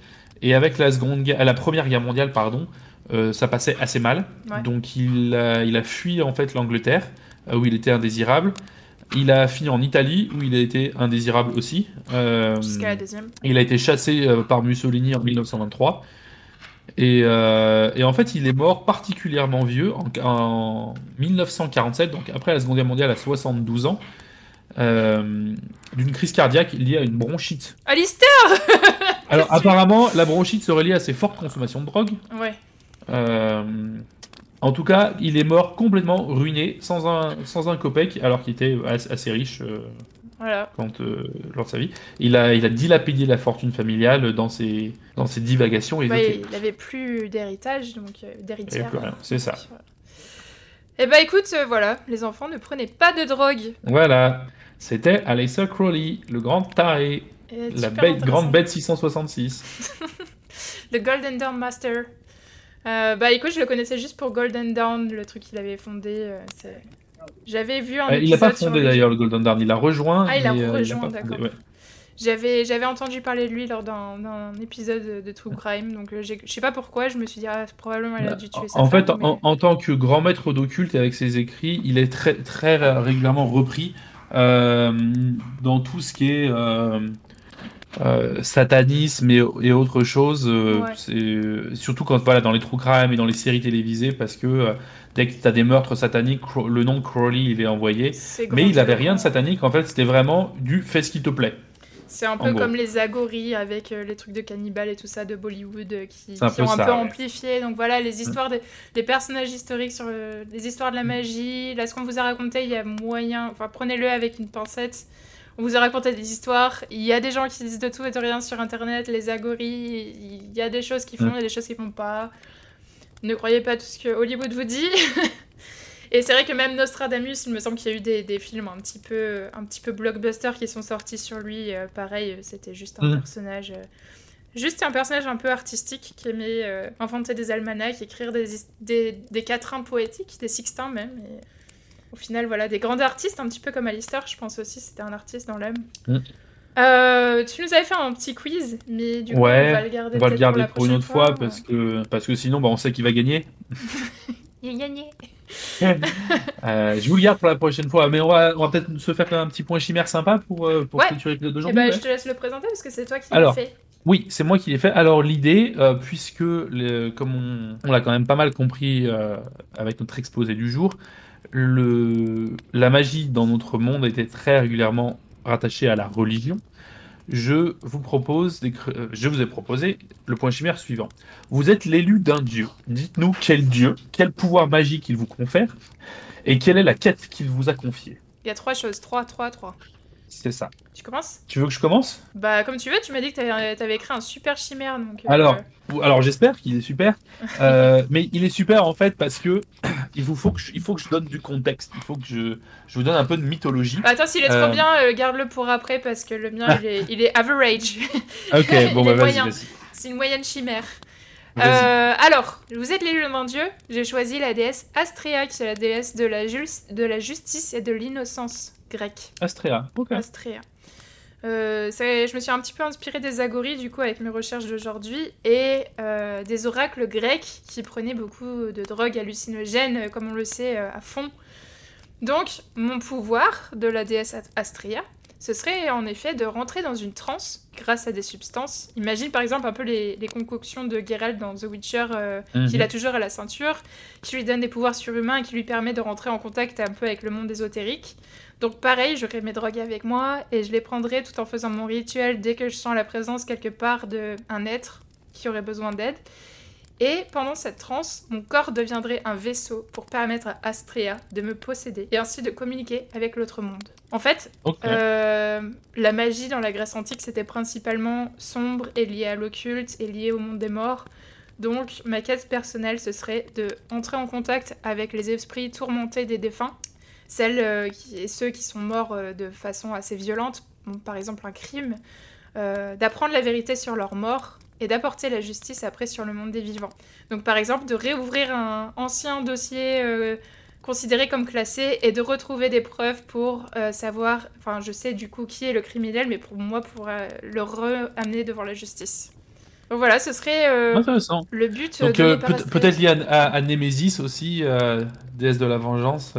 S2: et avec la seconde, guerre- la première guerre mondiale, pardon, euh, ça passait assez mal.
S1: Ouais.
S2: Donc il a, il a fui en fait l'Angleterre, où il était indésirable. Il a fini en Italie, où il a été indésirable aussi. Euh,
S1: Jusqu'à la deuxième.
S2: il a été chassé par Mussolini en 1923. Et, euh, et en fait, il est mort particulièrement vieux en, en 1947, donc après la Seconde Guerre mondiale à 72 ans, euh, d'une crise cardiaque liée à une bronchite.
S1: Alistair
S2: Alors apparemment, la bronchite serait liée à ses fortes consommations de drogue.
S1: Ouais.
S2: Euh, en tout cas, il est mort complètement ruiné, sans un, sans un copec, alors qu'il était assez, assez riche.
S1: Voilà.
S2: quand, euh, lors de sa vie. Il a, il a dilapidé la fortune familiale dans ses, dans ses divagations
S1: il avait plus d'héritage, donc euh, d'héritière.
S2: plus rien, c'est ça.
S1: Eh bah écoute, euh, voilà, les enfants ne prenez pas de drogue.
S2: Voilà, c'était Alyssa Crowley, le grand taré, la bête, grande bête 666.
S1: Le Golden Dawn Master. Euh, bah écoute, je le connaissais juste pour Golden Dawn, le truc qu'il avait fondé. c'est- J'avais vu un
S2: Euh, il l'a pas fondé d'ailleurs le Golden Dawn, il l'a rejoint.
S1: Ah, il
S2: mais, euh,
S1: rejoint, d'accord.
S2: ouais.
S1: J'avais, j'avais entendu parler de lui lors d'un, épisode de True Crime, donc euh, je sais pas pourquoi, je me suis dit, ah, probablement elle a dû tuer sa
S2: En
S1: femme,
S2: fait,
S1: mais-
S2: en, en tant que grand maître d'occulte et avec ses écrits, il est très, très régulièrement repris euh, dans tout ce qui est euh, euh, satanisme et, et autre chose.
S1: Ouais.
S2: surtout quand voilà, dans les true crime et dans les séries télévisées, parce que dès que tu as des meurtres sataniques, le nom de Crowley il est envoyé. Mais il
S1: grandiose.
S2: avait rien de satanique, en fait, c'était vraiment du fais ce qui te plaît.
S1: C'est un
S2: en
S1: peu
S2: gros.
S1: comme les agories avec euh, les trucs de cannibales et tout ça de Bollywood euh, qui, qui
S2: peu
S1: ont un
S2: ça,
S1: peu
S2: ouais.
S1: amplifié. Donc voilà, les histoires des, des personnages historiques sur euh, les histoires de la magie. Là, ce qu'on vous a raconté, il y a moyen. Enfin, prenez-le avec une pincette. On vous a raconté des histoires. Il y a des gens qui disent de tout et de rien sur Internet. Les agories, il y a des choses qui font,
S2: Mm.
S1: il y a des choses qui font pas. Ne croyez pas tout ce que Hollywood vous dit. Et c'est vrai que même Nostradamus, il me semble qu'il y a eu des, des films un petit peu, un petit peu blockbuster qui sont sortis sur lui. Euh, pareil, c'était juste un
S2: Mm.
S1: personnage, euh, juste un personnage un peu artistique qui aimait euh, inventer des almanachs, écrire des, des, des quatrains poétiques, des sixtins même. Et au final, voilà, des grands artistes, un petit peu comme Alistair, je pense aussi, c'était un artiste dans l'âme.
S2: Mm.
S1: Euh, tu nous avais fait un petit quiz, mais du coup,
S2: Ouais,
S1: on va le garder,
S2: On va le
S1: peut-être
S2: garder
S1: la
S2: pour une autre fois, parce, que, parce que sinon, bah, on sait qui va gagner.
S1: Il a gagné.
S2: Euh, je vous le garde pour la prochaine fois, mais on va, on va peut-être se faire un petit point chimère sympa pour, euh, pour
S1: Ouais.
S2: clôturer l'épisode
S1: Et
S2: d'aujourd'hui.
S1: ben,
S2: ouais.
S1: je te laisse le présenter parce que c'est toi qui l'as
S2: Alors,
S1: fait.
S2: Oui, c'est moi qui l'ai fait. Alors l'idée, euh, puisque le- comme on, on l'a quand même pas mal compris euh, avec notre exposé du jour, le, la magie dans notre monde était très régulièrement rattachée à la religion. Je vous propose, euh, je vous ai proposé le point chimère suivant. Vous êtes l'élu d'un dieu. Dites-nous quel dieu, quel pouvoir magique il vous confère, et quelle est la quête qu'il vous a confiée.
S1: Il y a trois choses. Trois, trois, trois.
S2: C'est ça.
S1: Tu commences?
S2: Tu veux que je commence?
S1: Bah, comme tu veux, tu m'as dit que t'avais avais écrit un super chimère. Donc, euh,
S2: Alors, Alors j'espère qu'il est super, Euh, mais il est super en fait parce que il vous faut que je, il faut que je donne du contexte, il faut que je, je vous donne un peu de mythologie.
S1: bah, attends, s'il est trop
S2: Euh.
S1: bien, garde-le pour après parce que le mien, il, est, il est average.
S2: Ok, bon bah vas-y.
S1: C'est une moyenne chimère. Euh, alors, vous êtes l'élu d'un dieu. J'ai choisi la déesse Astrea, qui est la déesse de la, de la justice et de l'innocence grecque.
S2: Astrea. Ok.
S1: Astrea. Euh, je me suis un petit peu inspirée des agories du coup avec mes recherches d'aujourd'hui et euh, des oracles grecs qui prenaient beaucoup de drogues hallucinogènes euh, comme on le sait euh, à fond. Donc mon pouvoir de la déesse Astrea, ce serait en effet de rentrer dans une transe grâce à des substances. Imagine par exemple un peu les, les concoctions de Geralt dans The Witcher euh,
S2: Mhm.
S1: qu'il a toujours à la ceinture, qui lui donne des pouvoirs surhumains et qui lui permet de rentrer en contact un peu avec le monde ésotérique. Donc pareil, j'aurai mes drogues avec moi et je les prendrai tout en faisant mon rituel dès que je sens la présence quelque part d'un être qui aurait besoin d'aide. Et pendant cette transe, mon corps deviendrait un vaisseau pour permettre à Astrea de me posséder et ainsi de communiquer avec l'autre monde. En fait, euh, la magie dans la Grèce antique, c'était principalement sombre et liée à l'occulte et liée au monde des morts. Donc, ma quête personnelle, ce serait de entrer en contact avec les esprits tourmentés des défunts, celles euh, qui, et ceux qui sont morts euh, de façon assez violente, bon, par exemple un crime, euh, d'apprendre la vérité sur leur mort et d'apporter la justice après sur le monde des vivants. Donc, par exemple, de réouvrir un ancien dossier considéré comme classé et de retrouver des preuves pour euh, savoir, enfin je sais du coup qui est le criminel, mais pour moi pour euh, le re-amener devant la justice. Donc voilà, ce serait euh,
S2: Intéressant.
S1: le but
S2: Donc peut- peut-être lié à, à, à Némésis aussi, déesse de la vengeance.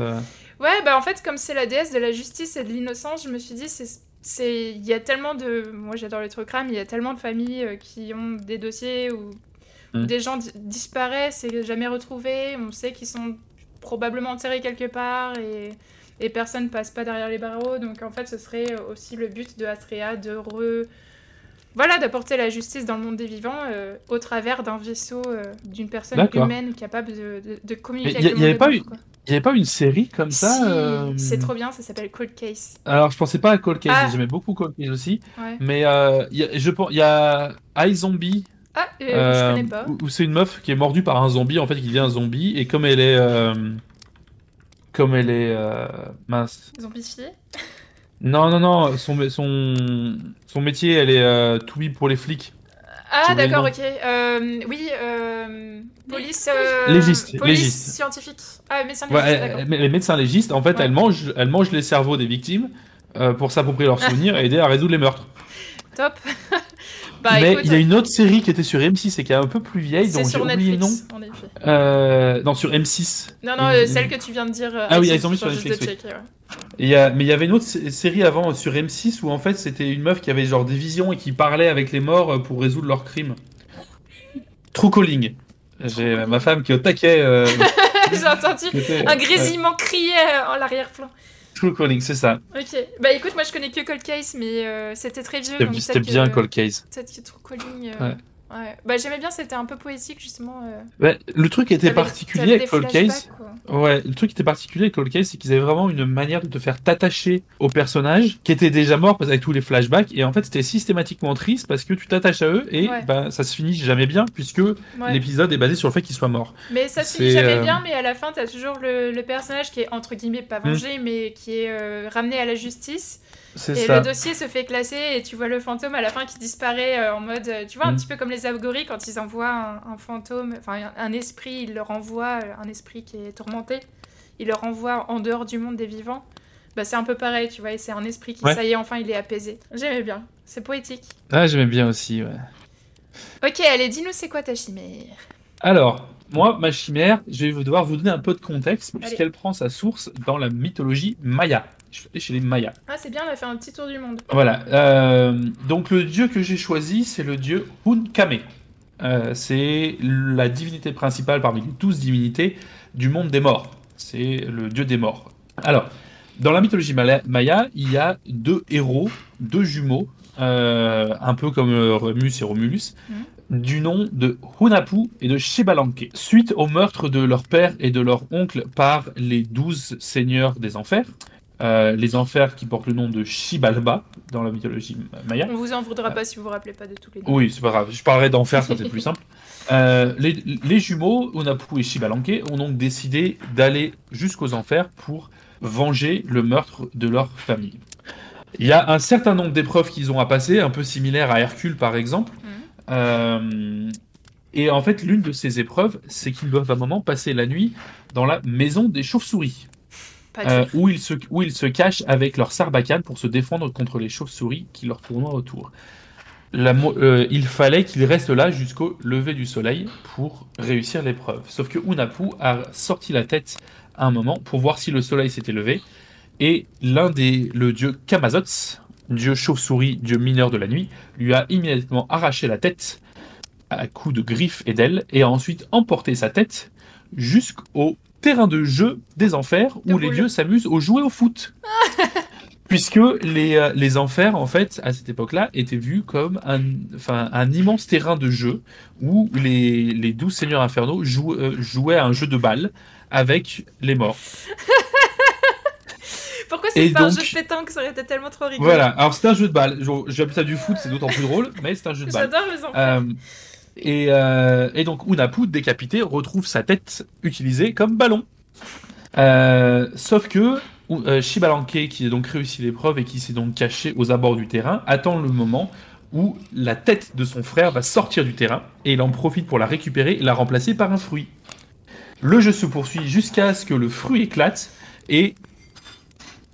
S1: Ouais, bah en fait comme c'est la déesse de la justice et de l'innocence, je me suis dit c'est c'est il y a tellement de moi j'adore les trucs crime, il y a tellement de familles euh, qui ont des dossiers où, où
S2: Mm.
S1: des gens di- disparaissent et jamais retrouvés, on sait qu'ils sont probablement enterrés quelque part et et personne passe pas derrière les barreaux, donc en fait ce serait aussi le but de Astrea de re voilà, d'apporter la justice dans le monde des vivants euh, au travers d'un vaisseau euh, d'une personne humaine capable de, de, de communiquer
S2: y
S1: avec
S2: y avait pas. Il n'y avait pas une série comme ça
S1: Si,
S2: euh,
S1: c'est trop bien, ça s'appelle Cold Case.
S2: Alors je pensais pas à Cold Case,
S1: Ah.
S2: j'aimais beaucoup Cold Case aussi,
S1: Ouais.
S2: mais il y a, je pense il y a iZombie
S1: Ah, euh, je connais pas.
S2: où- où c'est une meuf qui est mordue par un zombie, en fait, qui devient un zombie, et comme elle est, comme elle est mince.
S1: Zombifié
S2: Non, non, non, son, son, son métier, elle est euh, to be pour les flics.
S1: Ah, d'accord, ok. Euh, oui, euh, police. euh,
S2: Légiste,
S1: Police
S2: légiste.
S1: scientifique. Ah, médecin
S2: Ouais,
S1: légiste,
S2: elle-
S1: d'accord.
S2: elle- les médecins légistes, en fait,
S1: Ouais.
S2: elles, mangent, elles mangent les cerveaux des victimes euh, pour s'approprier leurs souvenirs et aider à résoudre les meurtres.
S1: Top. Bah,
S2: Mais
S1: écoute,
S2: il y a une autre série qui était sur M6 et qui est un peu plus vieille,
S1: c'est sur. Netflix, en effet.
S2: Euh, non, sur M6.
S1: Non, non, euh, celle que tu viens de dire. euh,
S2: Ah oui, elles sont mises
S1: je
S2: sur Netflix,
S1: checker, ouais.
S2: Et il y a- mais il y avait une autre sé- série avant euh, sur M6 où en fait c'était une meuf qui avait genre des visions et qui parlait avec les morts euh, pour résoudre leurs crimes. True Calling. J'ai ma femme qui est au taquet. euh,
S1: J'ai entendu un grésillement crié euh, en l'arrière-plan.
S2: True Calling, c'est ça.
S1: Ok. Bah écoute, moi je connais que Cold Case, mais euh, c'était très vieux.
S2: C'était bien
S1: que-
S2: Cold Case.
S1: Peut-être que True Calling. euh,
S2: Ouais.
S1: Ouais. Bah j'aimais bien, c'était un peu poétique justement. euh.
S2: Ouais, le truc qui était particulier avec Cold Case,
S1: quoi.
S2: Ouais, le truc qui était particulier avec Cold Case, c'est qu'ils avaient vraiment une manière de te faire t'attacher au personnage qui était déjà mort parce avec tous les flashbacks et en fait c'était systématiquement triste parce que tu t'attaches à eux et
S1: Ouais.
S2: ben ça se finit jamais bien puisque
S1: Ouais.
S2: l'épisode est basé sur le fait qu'ils soient morts.
S1: Mais ça se finit jamais
S2: euh,
S1: bien, mais à la fin, t'as toujours le, le personnage qui est entre guillemets pas
S2: Hmm.
S1: vengé, mais qui est euh, ramené à la justice. Et
S2: ça.
S1: le dossier se fait classer et tu vois le fantôme à la fin qui disparaît euh, en mode. euh, Tu vois, un
S2: Mm.
S1: petit peu comme les algoris quand ils envoient un, un fantôme, enfin un, un esprit, ils leur envoient euh, un esprit qui est tourmenté, ils le renvoient en dehors du monde des vivants. Bah, c'est un peu pareil, tu vois, et c'est un esprit qui,
S2: Ouais.
S1: ça y est, enfin, il est apaisé. J'aimais bien, c'est poétique.
S2: Ah, j'aimais bien aussi, ouais.
S1: Ok, allez, dis-nous c'est quoi ta chimère?
S2: Alors, moi, ma chimère, je vais devoir vous donner un peu de contexte puisqu'elle prend sa source dans la mythologie maya. Je suis allé chez les Mayas.
S1: Ah, c'est bien, on a fait un petit tour du monde.
S2: Voilà. euh, donc le dieu que j'ai choisi, c'est le dieu Hunkame. Euh, c'est la divinité principale parmi les douze divinités du monde des morts. C'est le dieu des morts. Alors, dans la mythologie maya, il y a deux héros, deux jumeaux, euh, un peu comme euh, Remus et Romulus, du nom de Hunapu et de Shibalanke, suite au meurtre de leur père et de leur oncle par les douze seigneurs des enfers. Euh, les enfers qui portent le nom de Shibalba dans la mythologie maya.
S1: On vous en voudra pas si vous vous rappelez pas de tous les noms.
S2: Oui, c'est pas grave. Je parlerai d'enfer, ça c'est plus simple. Euh, les, les jumeaux, Unapu et Shibalanke, ont donc décidé d'aller jusqu'aux enfers pour venger le meurtre de leur famille. Il y a un certain nombre d'épreuves qu'ils ont à passer, un peu similaires à Hercule par exemple.
S1: Mhm.
S2: Euh, et en fait, l'une de ces épreuves, c'est qu'ils doivent à un moment passer la nuit dans la maison des chauves-souris. Euh, où, ils se, où ils se cachent avec leur sarbacane pour se défendre contre les chauves-souris qui leur tournoient autour. La euh, il fallait qu'ils restent là jusqu'au lever du soleil pour réussir l'épreuve. Sauf que Unapu a sorti la tête à un moment pour voir si le soleil s'était levé. Et l'un des, le dieu Kamazots, dieu chauve-souris, dieu mineur de la nuit, lui a immédiatement arraché la tête à coups de griffes et d'ailes et a ensuite emporté sa tête jusqu'au terrain de jeu des enfers
S1: De
S2: où les dieux s'amusent au jouer au foot. Puisque les, euh, les enfers, en fait, à cette époque-là, étaient vus comme un, enfin, un immense terrain de jeu où les, les douze seigneurs infernaux jou- euh, jouaient à un jeu de balle avec les morts.
S1: Pourquoi c'est pas un jeu de pétanque? Ça aurait été tellement trop rigolo.
S2: Voilà, alors c'est un jeu de balle. J'appelle ça du foot, c'est d'autant plus drôle, mais c'est un jeu de balle.
S1: J'adore les enfants.
S2: Euh, et, euh, et donc Unapu, décapité, retrouve sa tête utilisée comme ballon. Euh, sauf que euh, Shibalanke, qui a donc réussi l'épreuve et qui s'est donc caché aux abords du terrain, attend le moment où la tête de son frère va sortir du terrain et il en profite pour la récupérer et la remplacer par un fruit. Le jeu se poursuit jusqu'à ce que le fruit éclate et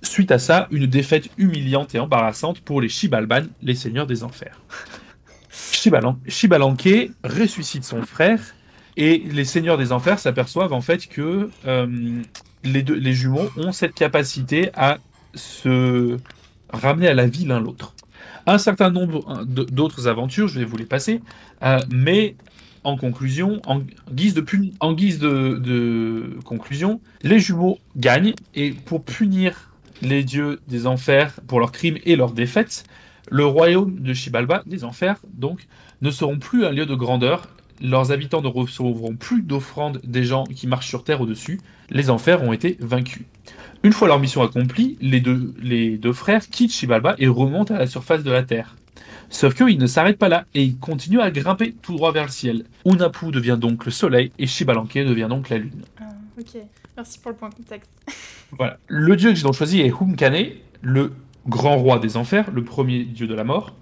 S2: suite à ça, une défaite humiliante et embarrassante pour les Shibalban, les seigneurs des enfers. Shibalan- Shibalanke ressuscite son frère et les seigneurs des enfers s'aperçoivent en fait que euh, les, jumeaux ont cette capacité à se ramener à la vie l'un l'autre. Un certain nombre euh, d'autres aventures, je vais vous les passer, euh, mais en conclusion, en guise de conclusion, les jumeaux gagnent et pour punir les dieux des enfers pour leurs crimes et leurs défaites, le royaume de Shibalba, des enfers, donc, ne seront plus un lieu de grandeur. Leurs habitants ne recevront plus d'offrandes des gens qui marchent sur terre au-dessus. Les enfers ont été vaincus. Une fois leur mission accomplie, les deux, les deux frères quittent Shibalba et remontent à la surface de la terre. Sauf qu'ils ne s'arrêtent pas là et ils continuent à grimper tout droit vers le ciel. Unapu devient donc le soleil et Shibalanke devient donc la lune.
S1: ok. Merci pour le point contexte.
S2: Voilà. Le dieu que j'ai donc choisi est Humkane, le grand roi des enfers, le premier dieu de la mort.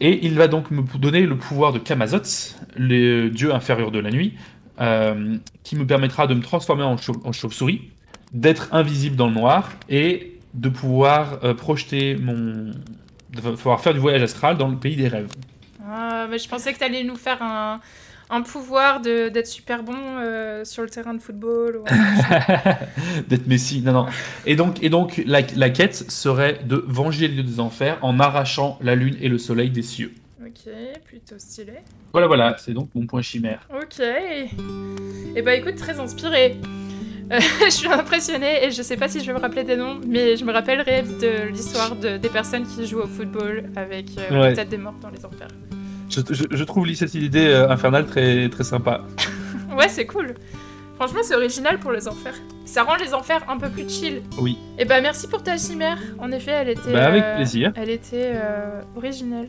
S2: Et il va donc me donner le pouvoir de Kamazots, le dieu inférieur de la nuit, euh, qui me permettra de me transformer en, chau- en chauve-souris, d'être invisible dans le noir et de pouvoir euh, projeter mon. de pouvoir faire du voyage astral dans le pays des rêves.
S1: Ah, mais je pensais que tu allais nous faire un, un pouvoir d'être super bon euh, sur le terrain de football. ou
S2: D'être Messi, non, non. Et donc, et donc la, la quête serait de venger les dieux des enfers en arrachant la lune et le soleil des cieux.
S1: ok, plutôt stylé.
S2: Voilà, voilà, c'est donc mon point chimère.
S1: Ok. Et bah écoute, très inspiré. Euh, je suis impressionnée et je sais pas si je vais me rappeler des noms, mais je me rappellerai de l'histoire de, des personnes qui jouent au football avec euh,
S2: Ouais.
S1: peut-être des morts dans les enfers.
S2: Je, je- je trouve cette idée euh, infernale très, très sympa.
S1: Ouais, c'est cool. Franchement, c'est original pour les enfers. Ça rend les enfers un peu plus chill.
S2: Oui.
S1: Et bah merci pour ta chimère. En effet, elle était.
S2: Bah, avec
S1: euh,
S2: plaisir.
S1: Elle était euh, originale.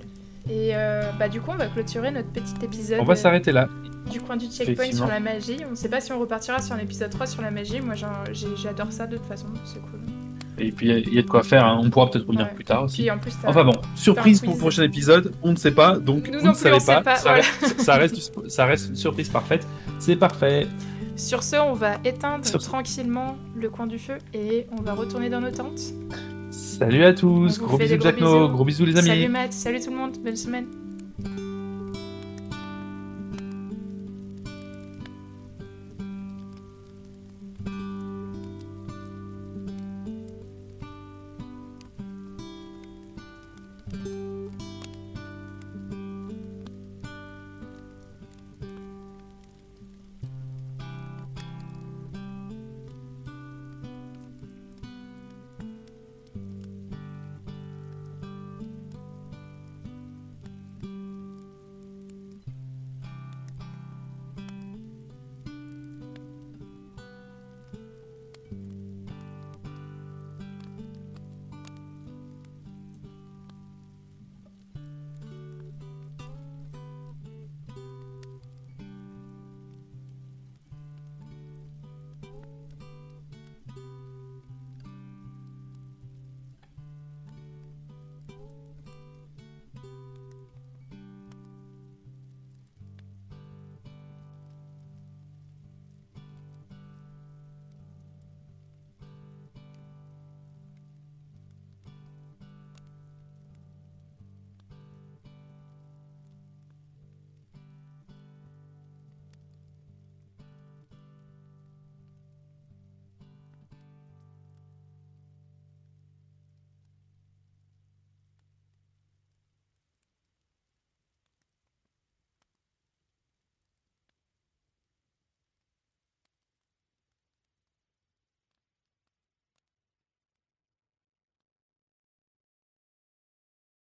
S1: Et euh, bah du coup, on va clôturer notre petit épisode.
S2: On va s'arrêter là.
S1: du coin du checkpoint sur la magie. On sait pas si on repartira sur un épisode 3 sur la magie. Moi, j'adore ça de toute façon, c'est cool.
S2: Et puis, il y a de quoi faire. hein. On pourra peut-être revenir
S1: Ouais.
S2: plus tard aussi.
S1: En plus,
S2: Enfin bon, surprise pour le prochain épisode, on ne sait pas, donc
S1: Nous
S2: ne
S1: sait pas,
S2: ça, reste, ça, reste, du spo- ça reste une surprise parfaite. C'est parfait.
S1: Sur ce, on va éteindre
S2: Sur-
S1: tranquillement le coin du feu et on va retourner dans nos tentes.
S2: Salut à tous, gros bisous Jack
S1: gros
S2: No, gros bisous les amis.
S1: Salut Matt, salut tout le monde, bonne semaine.